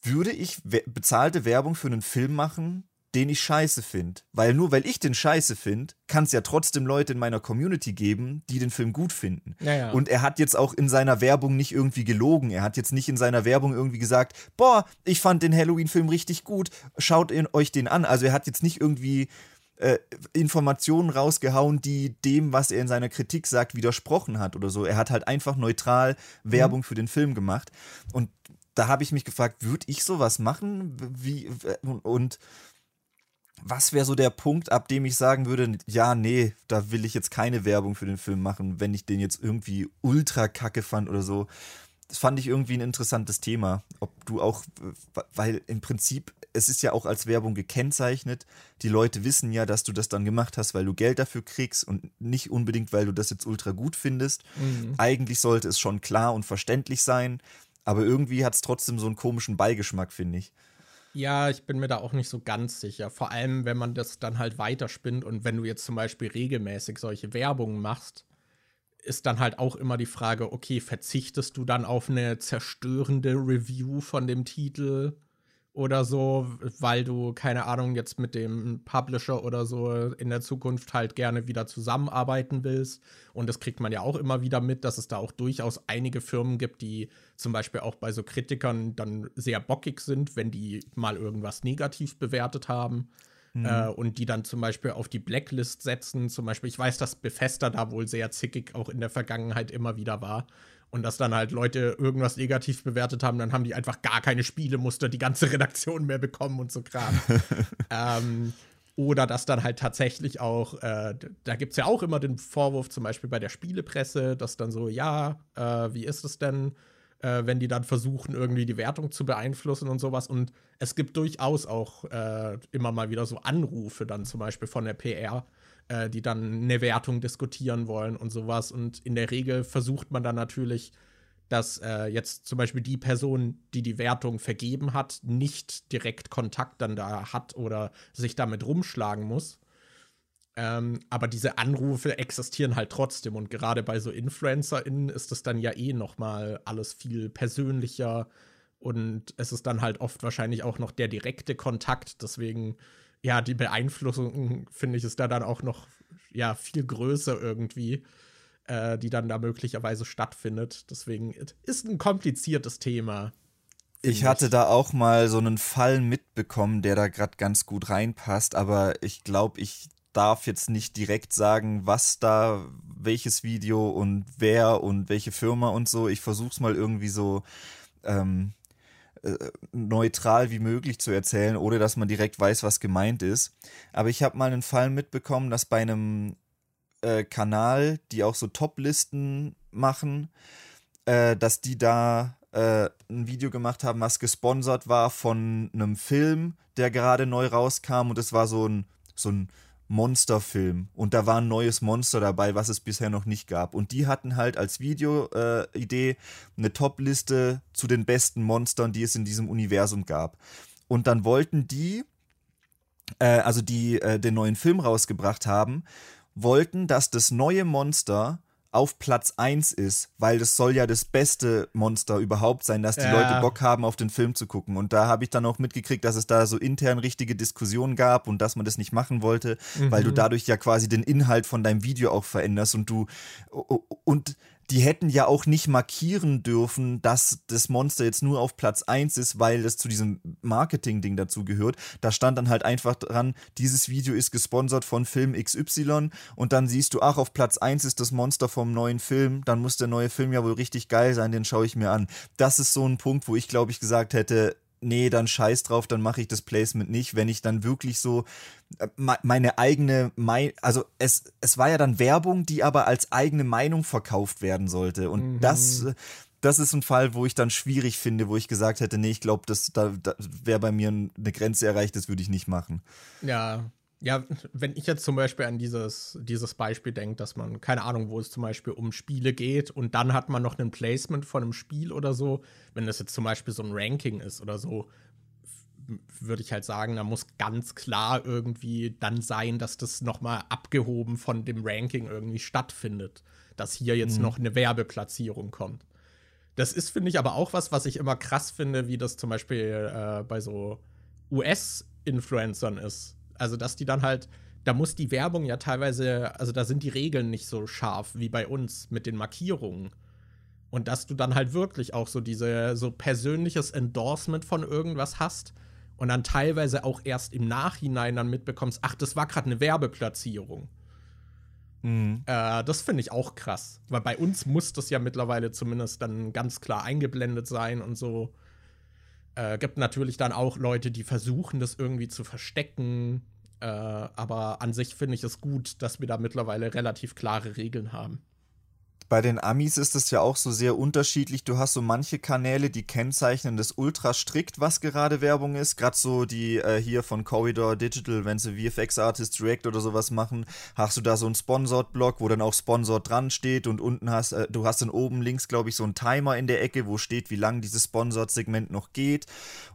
würde ich bezahlte Werbung für einen Film machen, den ich scheiße finde. Weil nur weil ich den scheiße finde, kann es ja trotzdem Leute in meiner Community geben, die den Film gut finden. Ja, ja. Und er hat jetzt auch in seiner Werbung nicht irgendwie gelogen. Er hat jetzt nicht in seiner Werbung irgendwie gesagt, boah, ich fand den Halloween-Film richtig gut, schaut euch den an. Also er hat jetzt nicht irgendwie äh, Informationen rausgehauen, die dem, was er in seiner Kritik sagt, widersprochen hat oder so. Er hat halt einfach neutral Werbung mhm. für den Film gemacht. Und da habe ich mich gefragt, würde ich sowas machen? Wie, und was wäre so der Punkt, ab dem ich sagen würde, ja, nee, da will ich jetzt keine Werbung für den Film machen, wenn ich den jetzt irgendwie ultra kacke fand oder so. Das fand ich irgendwie ein interessantes Thema. Ob du auch, weil im Prinzip, es ist ja auch als Werbung gekennzeichnet. Die Leute wissen ja, dass du das dann gemacht hast, weil du Geld dafür kriegst und nicht unbedingt, weil du das jetzt ultra gut findest. Mhm. Eigentlich sollte es schon klar und verständlich sein. Aber irgendwie hat es trotzdem so einen komischen Beigeschmack, finde ich. Ja, ich bin mir da auch nicht so ganz sicher. Vor allem, wenn man das dann halt weiterspinnt und wenn du jetzt zum Beispiel regelmäßig solche Werbungen machst, ist dann halt auch immer die Frage, okay, verzichtest du dann auf eine zerstörende Review von dem Titel? Oder so, weil du, keine Ahnung, jetzt mit dem Publisher oder so in der Zukunft halt gerne wieder zusammenarbeiten willst. Und das kriegt man ja auch immer wieder mit, dass es da auch durchaus einige Firmen gibt, die zum Beispiel auch bei so Kritikern dann sehr bockig sind, wenn die mal irgendwas negativ bewertet haben. Mhm. Äh, und die dann zum Beispiel auf die Blacklist setzen. Zum Beispiel, ich weiß, dass Bethesda da wohl sehr zickig auch in der Vergangenheit immer wieder war und dass dann halt Leute irgendwas negativ bewertet haben, dann haben die einfach gar keine Spiele, musste die ganze Redaktion mehr bekommen und so Kram. ähm, oder dass dann halt tatsächlich auch, äh, da gibt es ja auch immer den Vorwurf, zum Beispiel bei der Spielepresse, dass dann so, ja, äh, wie ist es denn, äh, wenn die dann versuchen, irgendwie die Wertung zu beeinflussen und sowas. Und es gibt durchaus auch äh, immer mal wieder so Anrufe dann zum Beispiel von der PR, äh, die dann eine Wertung diskutieren wollen und sowas. Und in der Regel versucht man dann natürlich, dass äh, jetzt zum Beispiel die Person, die die Wertung vergeben hat, nicht direkt Kontakt dann da hat oder sich damit rumschlagen muss. Ähm, aber diese Anrufe existieren halt trotzdem und gerade bei so InfluencerInnen ist es dann ja eh noch mal alles viel persönlicher und es ist dann halt oft wahrscheinlich auch noch der direkte Kontakt. Deswegen ja, die Beeinflussung, finde ich, ist da dann auch noch ja, viel größer irgendwie, äh, die dann da möglicherweise stattfindet. Deswegen ist ein kompliziertes Thema. Ich hatte da auch mal so einen Fall mitbekommen, der da gerade ganz gut reinpasst, aber ich glaube, ich darf jetzt nicht direkt sagen, was da, welches Video und wer und welche Firma und so. Ich versuche es mal irgendwie so ähm, äh, neutral wie möglich zu erzählen, ohne dass man direkt weiß, was gemeint ist. Aber ich habe mal einen Fall mitbekommen, dass bei einem äh, Kanal, die auch so Top-Listen machen, äh, dass die da äh, ein Video gemacht haben, was gesponsert war von einem Film, der gerade neu rauskam und es war so ein, so ein Monsterfilm und da war ein neues Monster dabei, was es bisher noch nicht gab. Und die hatten halt als Video-Idee äh, eine Top-Liste zu den besten Monstern, die es in diesem Universum gab. Und dann wollten die, äh, also die äh, den neuen Film rausgebracht haben, wollten, dass das neue Monster auf Platz 1 ist, weil das soll ja das beste Monster überhaupt sein, dass die ja. Leute Bock haben, auf den Film zu gucken. Und da habe ich dann auch mitgekriegt, dass es da so intern richtige Diskussionen gab und dass man das nicht machen wollte, mhm. weil du mhm. dadurch ja quasi den Inhalt von deinem Video auch veränderst und du und die hätten ja auch nicht markieren dürfen, dass das Monster jetzt nur auf Platz 1 ist, weil es zu diesem Marketing-Ding dazu gehört. Da stand dann halt einfach dran, dieses Video ist gesponsert von Film XY und dann siehst du, ach, auf Platz 1 ist das Monster vom neuen Film, dann muss der neue Film ja wohl richtig geil sein, den schaue ich mir an. Das ist so ein Punkt, wo ich glaube ich gesagt hätte, nee, dann scheiß drauf, dann mache ich das Placement nicht, wenn ich dann wirklich so äh, meine eigene, also es, es war ja dann Werbung, die aber als eigene Meinung verkauft werden sollte. Und mhm. das, das ist ein Fall, wo ich dann schwierig finde, wo ich gesagt hätte, nee, ich glaube, das, da, da wäre bei mir eine Grenze erreicht, das würde ich nicht machen. Ja, ja, wenn ich jetzt zum Beispiel an dieses, dieses Beispiel denke, dass man, keine Ahnung, wo es zum Beispiel um Spiele geht und dann hat man noch ein Placement von einem Spiel oder so, wenn das jetzt zum Beispiel so ein Ranking ist oder so, würde ich halt sagen, da muss ganz klar irgendwie dann sein, dass das nochmal abgehoben von dem Ranking irgendwie stattfindet. Dass hier jetzt mhm. noch eine Werbeplatzierung kommt. Das ist, finde ich, aber auch was, was ich immer krass finde, wie das zum Beispiel äh, bei so US-Influencern ist also, dass die dann halt, da muss die Werbung ja teilweise, also da sind die Regeln nicht so scharf wie bei uns mit den Markierungen. Und dass du dann halt wirklich auch so diese, so persönliches Endorsement von irgendwas hast und dann teilweise auch erst im Nachhinein dann mitbekommst, ach, das war gerade eine Werbeplatzierung. Mhm. Äh, das finde ich auch krass. Weil bei uns muss das ja mittlerweile zumindest dann ganz klar eingeblendet sein und so. Äh, gibt natürlich dann auch Leute, die versuchen, das irgendwie zu verstecken. Äh, aber an sich finde ich es gut, dass wir da mittlerweile relativ klare Regeln haben bei den Amis ist es ja auch so sehr unterschiedlich. Du hast so manche Kanäle, die kennzeichnen das ultra strikt, was gerade Werbung ist. Gerade so die äh, hier von Corridor Digital, wenn sie VFX Artists React oder sowas machen, hast du da so einen Sponsored-Block, wo dann auch Sponsored dran steht und unten hast äh, du hast dann oben links, glaube ich, so einen Timer in der Ecke, wo steht, wie lang dieses Sponsored-Segment noch geht.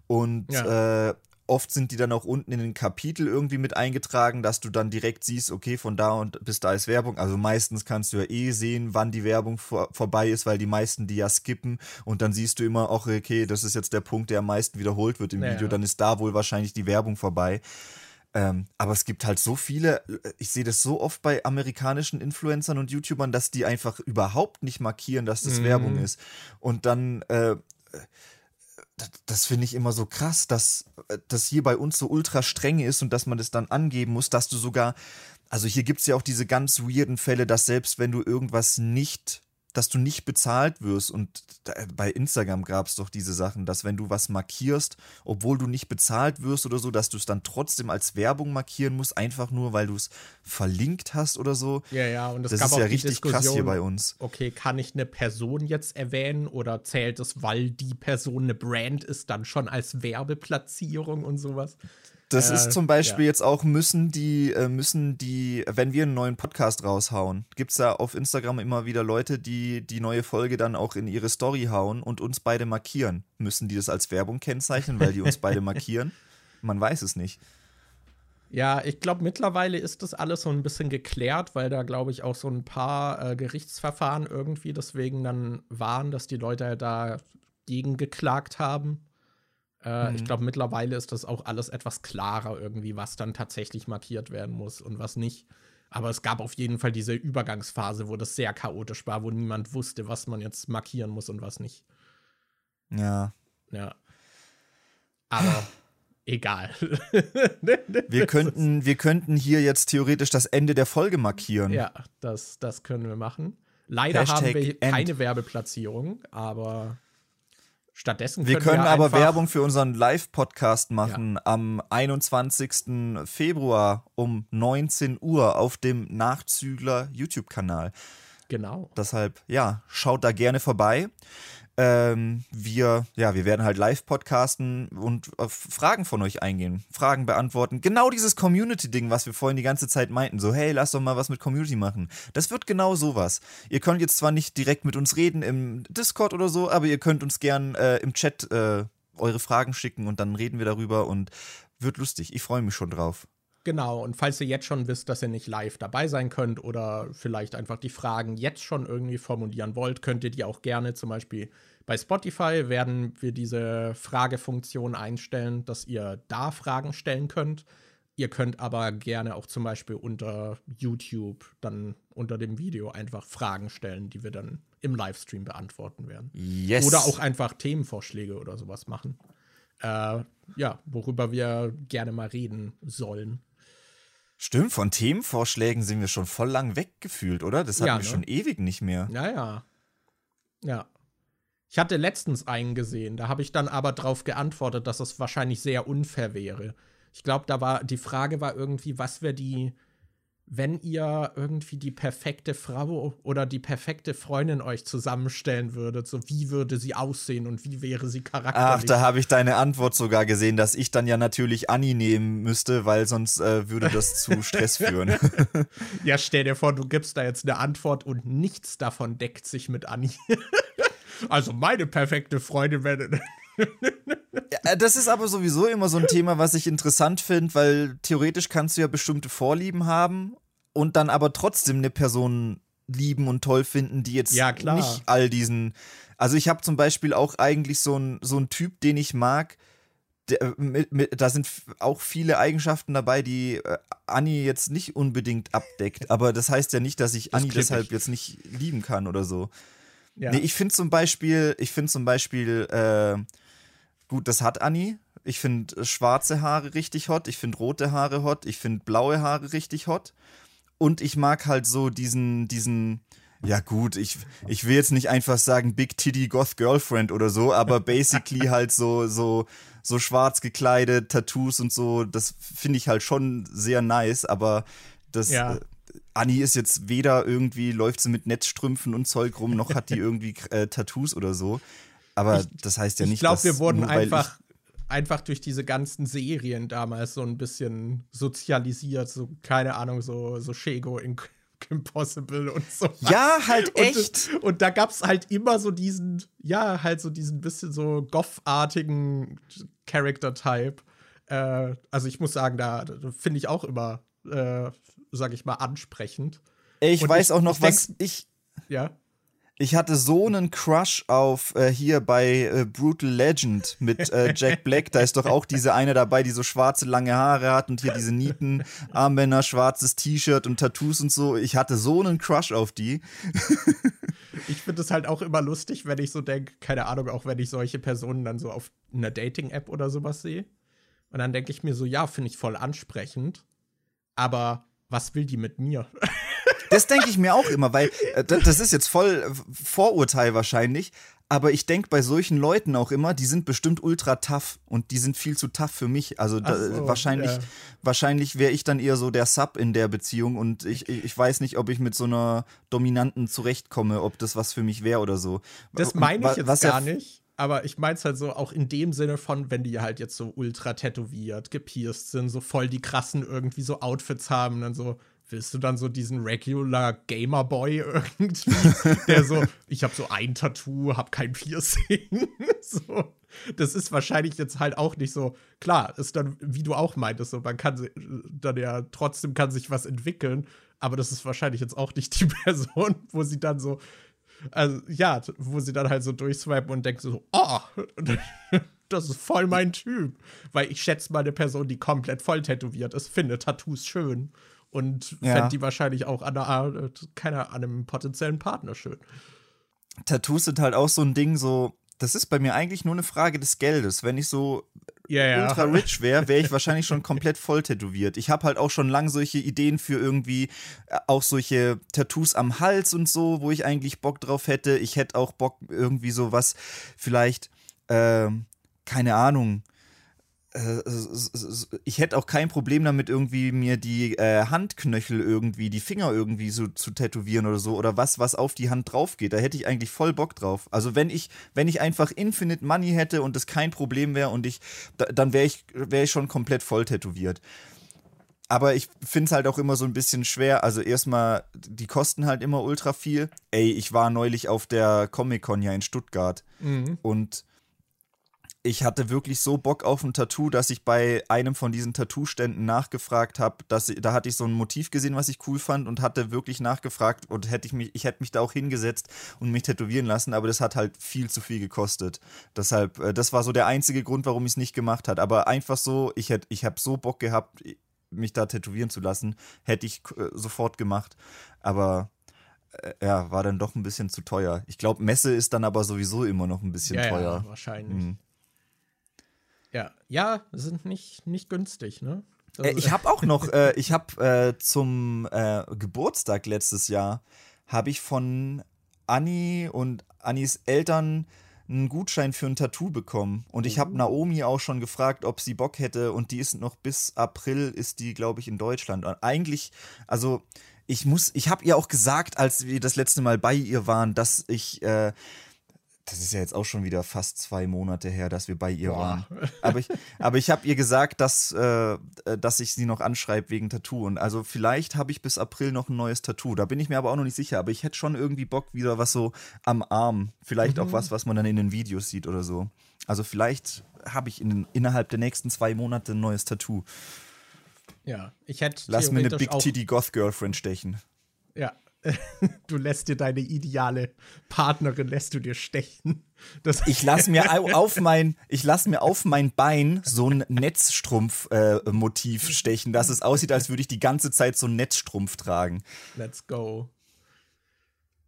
Und ja. äh, oft sind die dann auch unten in den Kapitel irgendwie mit eingetragen, dass du dann direkt siehst, okay, von da und bis da ist Werbung. Also meistens kannst du ja eh sehen, wann die Werbung vor, vorbei ist, weil die meisten die ja skippen und dann siehst du immer, auch okay, das ist jetzt der Punkt, der am meisten wiederholt wird im ja, Video, dann ist da wohl wahrscheinlich die Werbung vorbei. Ähm, aber es gibt halt so viele, äh, ich sehe das so oft bei amerikanischen Influencern und YouTubern, dass die einfach überhaupt nicht markieren, dass das mhm. Werbung ist. Und dann, äh, das, finde ich immer so krass, dass das hier bei uns so ultra streng ist und dass man das dann angeben muss, dass du sogar, also hier gibt es ja auch diese ganz weirden Fälle, dass selbst wenn du irgendwas nicht dass du nicht bezahlt wirst. Und bei Instagram gab es doch diese Sachen, dass wenn du was markierst, obwohl du nicht bezahlt wirst oder so, dass du es dann trotzdem als Werbung markieren musst, einfach nur, weil du es verlinkt hast oder so. Ja, ja, und das gab ist auch ja richtig krass hier bei uns. Okay, kann ich eine Person jetzt erwähnen oder zählt es, weil die Person eine Brand ist, dann schon als Werbeplatzierung und sowas? Das äh, ist zum Beispiel ja. jetzt auch, müssen die, äh, müssen die, wenn wir einen neuen Podcast raushauen, gibt es ja auf Instagram immer wieder Leute, die die neue Folge dann auch in ihre Story hauen und uns beide markieren. Müssen die das als Werbung kennzeichnen, weil die uns beide markieren? Man weiß es nicht. Ja, ich glaube, mittlerweile ist das alles so ein bisschen geklärt, weil da, glaube ich, auch so ein paar äh, Gerichtsverfahren irgendwie deswegen dann waren, dass die Leute halt da gegen geklagt haben. Äh, mhm. Ich glaube, mittlerweile ist das auch alles etwas klarer irgendwie, was dann tatsächlich markiert werden muss und was nicht. Aber es gab auf jeden Fall diese Übergangsphase, wo das sehr chaotisch war, wo niemand wusste, was man jetzt markieren muss und was nicht. Ja. Ja. Aber egal. wir, könnten, wir könnten hier jetzt theoretisch das Ende der Folge markieren. Ja, das, das können wir machen. Leider Hashtag haben wir keine End. Werbeplatzierung, aber Stattdessen können wir können wir aber Werbung für unseren Live-Podcast machen ja. am 21. Februar um 19 Uhr auf dem Nachzügler YouTube-Kanal. Genau. Deshalb, ja, schaut da gerne vorbei. Ähm, wir, ja, wir werden halt live podcasten und auf Fragen von euch eingehen, Fragen beantworten. Genau dieses Community-Ding, was wir vorhin die ganze Zeit meinten. So, hey, lass doch mal was mit Community machen. Das wird genau sowas. Ihr könnt jetzt zwar nicht direkt mit uns reden im Discord oder so, aber ihr könnt uns gern äh, im Chat äh, eure Fragen schicken und dann reden wir darüber und wird lustig. Ich freue mich schon drauf. Genau, und falls ihr jetzt schon wisst, dass ihr nicht live dabei sein könnt oder vielleicht einfach die Fragen jetzt schon irgendwie formulieren wollt, könnt ihr die auch gerne zum Beispiel bei Spotify werden wir diese Fragefunktion einstellen, dass ihr da Fragen stellen könnt. Ihr könnt aber gerne auch zum Beispiel unter YouTube dann unter dem Video einfach Fragen stellen, die wir dann im Livestream beantworten werden. Yes. Oder auch einfach Themenvorschläge oder sowas machen. Äh, ja, worüber wir gerne mal reden sollen. Stimmt, von Themenvorschlägen sind wir schon voll lang weggefühlt, oder? Das hatten ja, wir ne? schon ewig nicht mehr. Ja, ja. Ja. Ich hatte letztens einen gesehen, da habe ich dann aber darauf geantwortet, dass es wahrscheinlich sehr unfair wäre. Ich glaube, da war die Frage war irgendwie, was wäre die, wenn ihr irgendwie die perfekte Frau oder die perfekte Freundin euch zusammenstellen würdet, so wie würde sie aussehen und wie wäre sie charakterlich? Ach, da habe ich deine Antwort sogar gesehen, dass ich dann ja natürlich Annie nehmen müsste, weil sonst äh, würde das zu Stress führen. ja, stell dir vor, du gibst da jetzt eine Antwort und nichts davon deckt sich mit Annie. Also meine perfekte Freundin wäre. Ja, das ist aber sowieso immer so ein Thema, was ich interessant finde, weil theoretisch kannst du ja bestimmte Vorlieben haben und dann aber trotzdem eine Person lieben und toll finden, die jetzt ja, nicht all diesen. Also ich habe zum Beispiel auch eigentlich so einen so Typ, den ich mag. Der, mit, mit, da sind auch viele Eigenschaften dabei, die äh, Anni jetzt nicht unbedingt abdeckt. Aber das heißt ja nicht, dass ich Anni deshalb jetzt nicht lieben kann oder so. Ja. Nee, ich finde zum Beispiel, ich finde zum Beispiel, äh, gut, das hat Anni. Ich finde schwarze Haare richtig hot, ich finde rote Haare hot, ich finde blaue Haare richtig hot. Und ich mag halt so diesen, diesen, ja gut, ich, ich will jetzt nicht einfach sagen Big Titty Goth Girlfriend oder so, aber basically halt so, so, so schwarz gekleidet, Tattoos und so, das finde ich halt schon sehr nice, aber das, ja. äh, Anni ist jetzt weder irgendwie, läuft sie mit Netzstrümpfen und Zeug rum, noch hat die irgendwie äh, Tattoos oder so. Aber ich, das heißt ja nicht, ich glaub, dass. Ich glaube, wir wurden einfach, einfach durch diese ganzen Serien damals so ein bisschen sozialisiert. So, keine Ahnung, so, so Shego in Impossible und so. Ja, halt echt. Und, und da gab es halt immer so diesen, ja, halt so diesen bisschen so Goff-artigen Character-Type äh, also ich muss sagen, da, finde ich auch immer, äh, sag ich mal, ansprechend. Ich Und weiß ich, auch noch, ich was ich. Ja. Ich hatte so einen Crush auf äh, hier bei äh, Brutal Legend mit äh, Jack Black. Da ist doch auch diese eine dabei, die so schwarze lange Haare hat und hier diese Nieten, Armbänder, schwarzes T-Shirt und Tattoos und so. Ich hatte so einen Crush auf die. ich finde es halt auch immer lustig, wenn ich so denke, keine Ahnung, auch wenn ich solche Personen dann so auf einer Dating-App oder sowas sehe. Und dann denke ich mir so, ja, finde ich voll ansprechend. Aber was will die mit mir? Das denke ich mir auch immer, weil äh, das ist jetzt voll äh, Vorurteil wahrscheinlich. Aber ich denke bei solchen Leuten auch immer, die sind bestimmt ultra tough und die sind viel zu tough für mich. Also da, so, wahrscheinlich, ja. wahrscheinlich wäre ich dann eher so der Sub in der Beziehung und ich, ich weiß nicht, ob ich mit so einer Dominanten zurechtkomme, ob das was für mich wäre oder so. Das meine ich jetzt was gar ja nicht. Aber ich meine es halt so auch in dem Sinne von, wenn die halt jetzt so ultra tätowiert, gepierst sind, so voll die krassen irgendwie so Outfits haben, dann so willst du dann so diesen regular Gamer Boy irgendwie, der so, ich habe so ein Tattoo, hab kein Piercing. so. Das ist wahrscheinlich jetzt halt auch nicht so, klar, ist dann, wie du auch meintest, so, man kann dann ja trotzdem kann sich was entwickeln, aber das ist wahrscheinlich jetzt auch nicht die Person, wo sie dann so, also ja, wo sie dann halt so durchswipen und denkt so, oh, das ist voll mein Typ. Weil ich schätze mal eine Person, die komplett voll tätowiert ist, finde Tattoos schön und ja. fände die wahrscheinlich auch an, einer, keine, an einem potenziellen Partner schön. Tattoos sind halt auch so ein Ding, so, das ist bei mir eigentlich nur eine Frage des Geldes. Wenn ich so ja, ja. ultra rich wäre, wäre ich wahrscheinlich schon komplett voll tätowiert. Ich habe halt auch schon lang solche Ideen für irgendwie äh, auch solche Tattoos am Hals und so, wo ich eigentlich Bock drauf hätte. Ich hätte auch Bock irgendwie so was vielleicht, äh, keine Ahnung, äh, ich hätte auch kein Problem damit, irgendwie mir die äh, Handknöchel irgendwie, die Finger irgendwie so zu tätowieren oder so oder was, was auf die Hand drauf geht. Da hätte ich eigentlich voll Bock drauf. Also wenn ich, wenn ich einfach Infinite Money hätte und das kein Problem wäre und ich, dann wäre ich, wäre ich schon komplett voll tätowiert. Aber ich finde es halt auch immer so ein bisschen schwer. Also erstmal, die kosten halt immer ultra viel. Ey, ich war neulich auf der Comic-Con ja in Stuttgart mhm. und ich hatte wirklich so Bock auf ein Tattoo, dass ich bei einem von diesen Tattoo-Ständen nachgefragt habe, da hatte ich so ein Motiv gesehen, was ich cool fand und hatte wirklich nachgefragt und hätte ich mich, ich hätte mich da auch hingesetzt und mich tätowieren lassen, aber das hat halt viel zu viel gekostet. Deshalb, äh, das war so der einzige Grund, warum ich es nicht gemacht hat. Aber einfach so, ich hätte, ich habe so Bock gehabt, mich da tätowieren zu lassen, hätte ich äh, sofort gemacht. Aber äh, ja, war dann doch ein bisschen zu teuer. Ich glaube, Messe ist dann aber sowieso immer noch ein bisschen ja, teuer. Ja, wahrscheinlich. Mhm. Ja, ja, sind nicht, nicht günstig, ne? Äh, ich habe auch noch, äh, ich habe äh, zum äh, Geburtstag letztes Jahr, habe ich von Anni und Annis Eltern einen Gutschein für ein Tattoo bekommen. Und ich habe oh. Naomi auch schon gefragt, ob sie Bock hätte. Und die ist noch bis April, ist die, glaube ich, in Deutschland. Und eigentlich, also ich muss, ich habe ihr auch gesagt, als wir das letzte Mal bei ihr waren, dass ich äh, das ist ja jetzt auch schon wieder fast zwei Monate her, dass wir bei ihr Boah. waren. Aber ich, aber ich habe ihr gesagt, dass, äh, dass ich sie noch anschreibe wegen Tattoo. Und also vielleicht habe ich bis April noch ein neues Tattoo. Da bin ich mir aber auch noch nicht sicher. Aber ich hätte schon irgendwie Bock wieder was so am Arm. Vielleicht mhm. auch was, was man dann in den Videos sieht oder so. Also vielleicht habe ich in, innerhalb der nächsten zwei Monate ein neues Tattoo. Ja, ich hätte. Lass mir eine Big Titty Goth Girlfriend stechen. Ja, du lässt dir deine ideale Partnerin, lässt du dir stechen. Das ich lasse mir auf mein, ich lasse mir auf mein Bein so ein Netzstrumpf-Motiv äh, stechen, dass es aussieht, als würde ich die ganze Zeit so einen Netzstrumpf tragen. Let's go.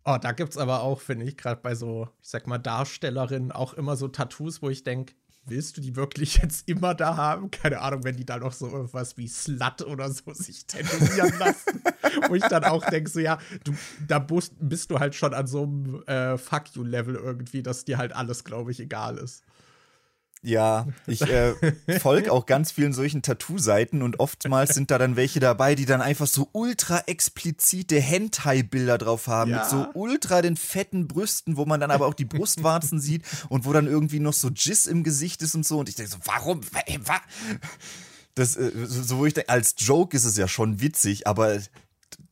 Oh, da gibt's aber auch, finde ich, gerade bei so, ich sag mal, Darstellerinnen auch immer so Tattoos, wo ich denke, willst du die wirklich jetzt immer da haben? Keine Ahnung, wenn die da noch so irgendwas wie Slut oder so sich tätowieren lassen. Wo ich dann auch denke, so ja, du, da bist, du halt schon an so einem äh, Fuck you-Level irgendwie, dass dir halt alles, glaube ich, egal ist. Ja, ich äh, folge auch ganz vielen solchen Tattoo-Seiten und oftmals sind da dann welche dabei, die dann einfach so ultra explizite Hentai-Bilder drauf haben, ja. mit so ultra den fetten Brüsten, wo man dann aber auch die Brustwarzen sieht und wo dann irgendwie noch so Jizz im Gesicht ist und so. Und ich denke so, warum? Das, äh, so wo ich denke, als Joke ist es ja schon witzig, aber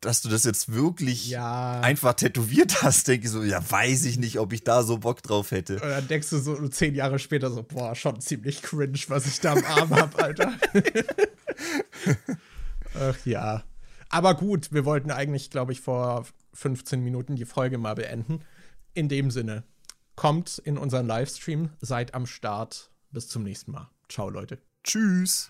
dass du das jetzt wirklich Ja. einfach tätowiert hast, denke ich so, ja, weiß ich nicht, ob ich da so Bock drauf hätte. Und dann denkst du so zehn Jahre später so, boah, schon ziemlich cringe, was ich da am Arm hab, Alter. Ach ja. Aber gut, wir wollten eigentlich, glaube ich, vor 15 Minuten die Folge mal beenden. In dem Sinne, kommt in unseren Livestream, seid am Start. Bis zum nächsten Mal. Ciao, Leute. Tschüss.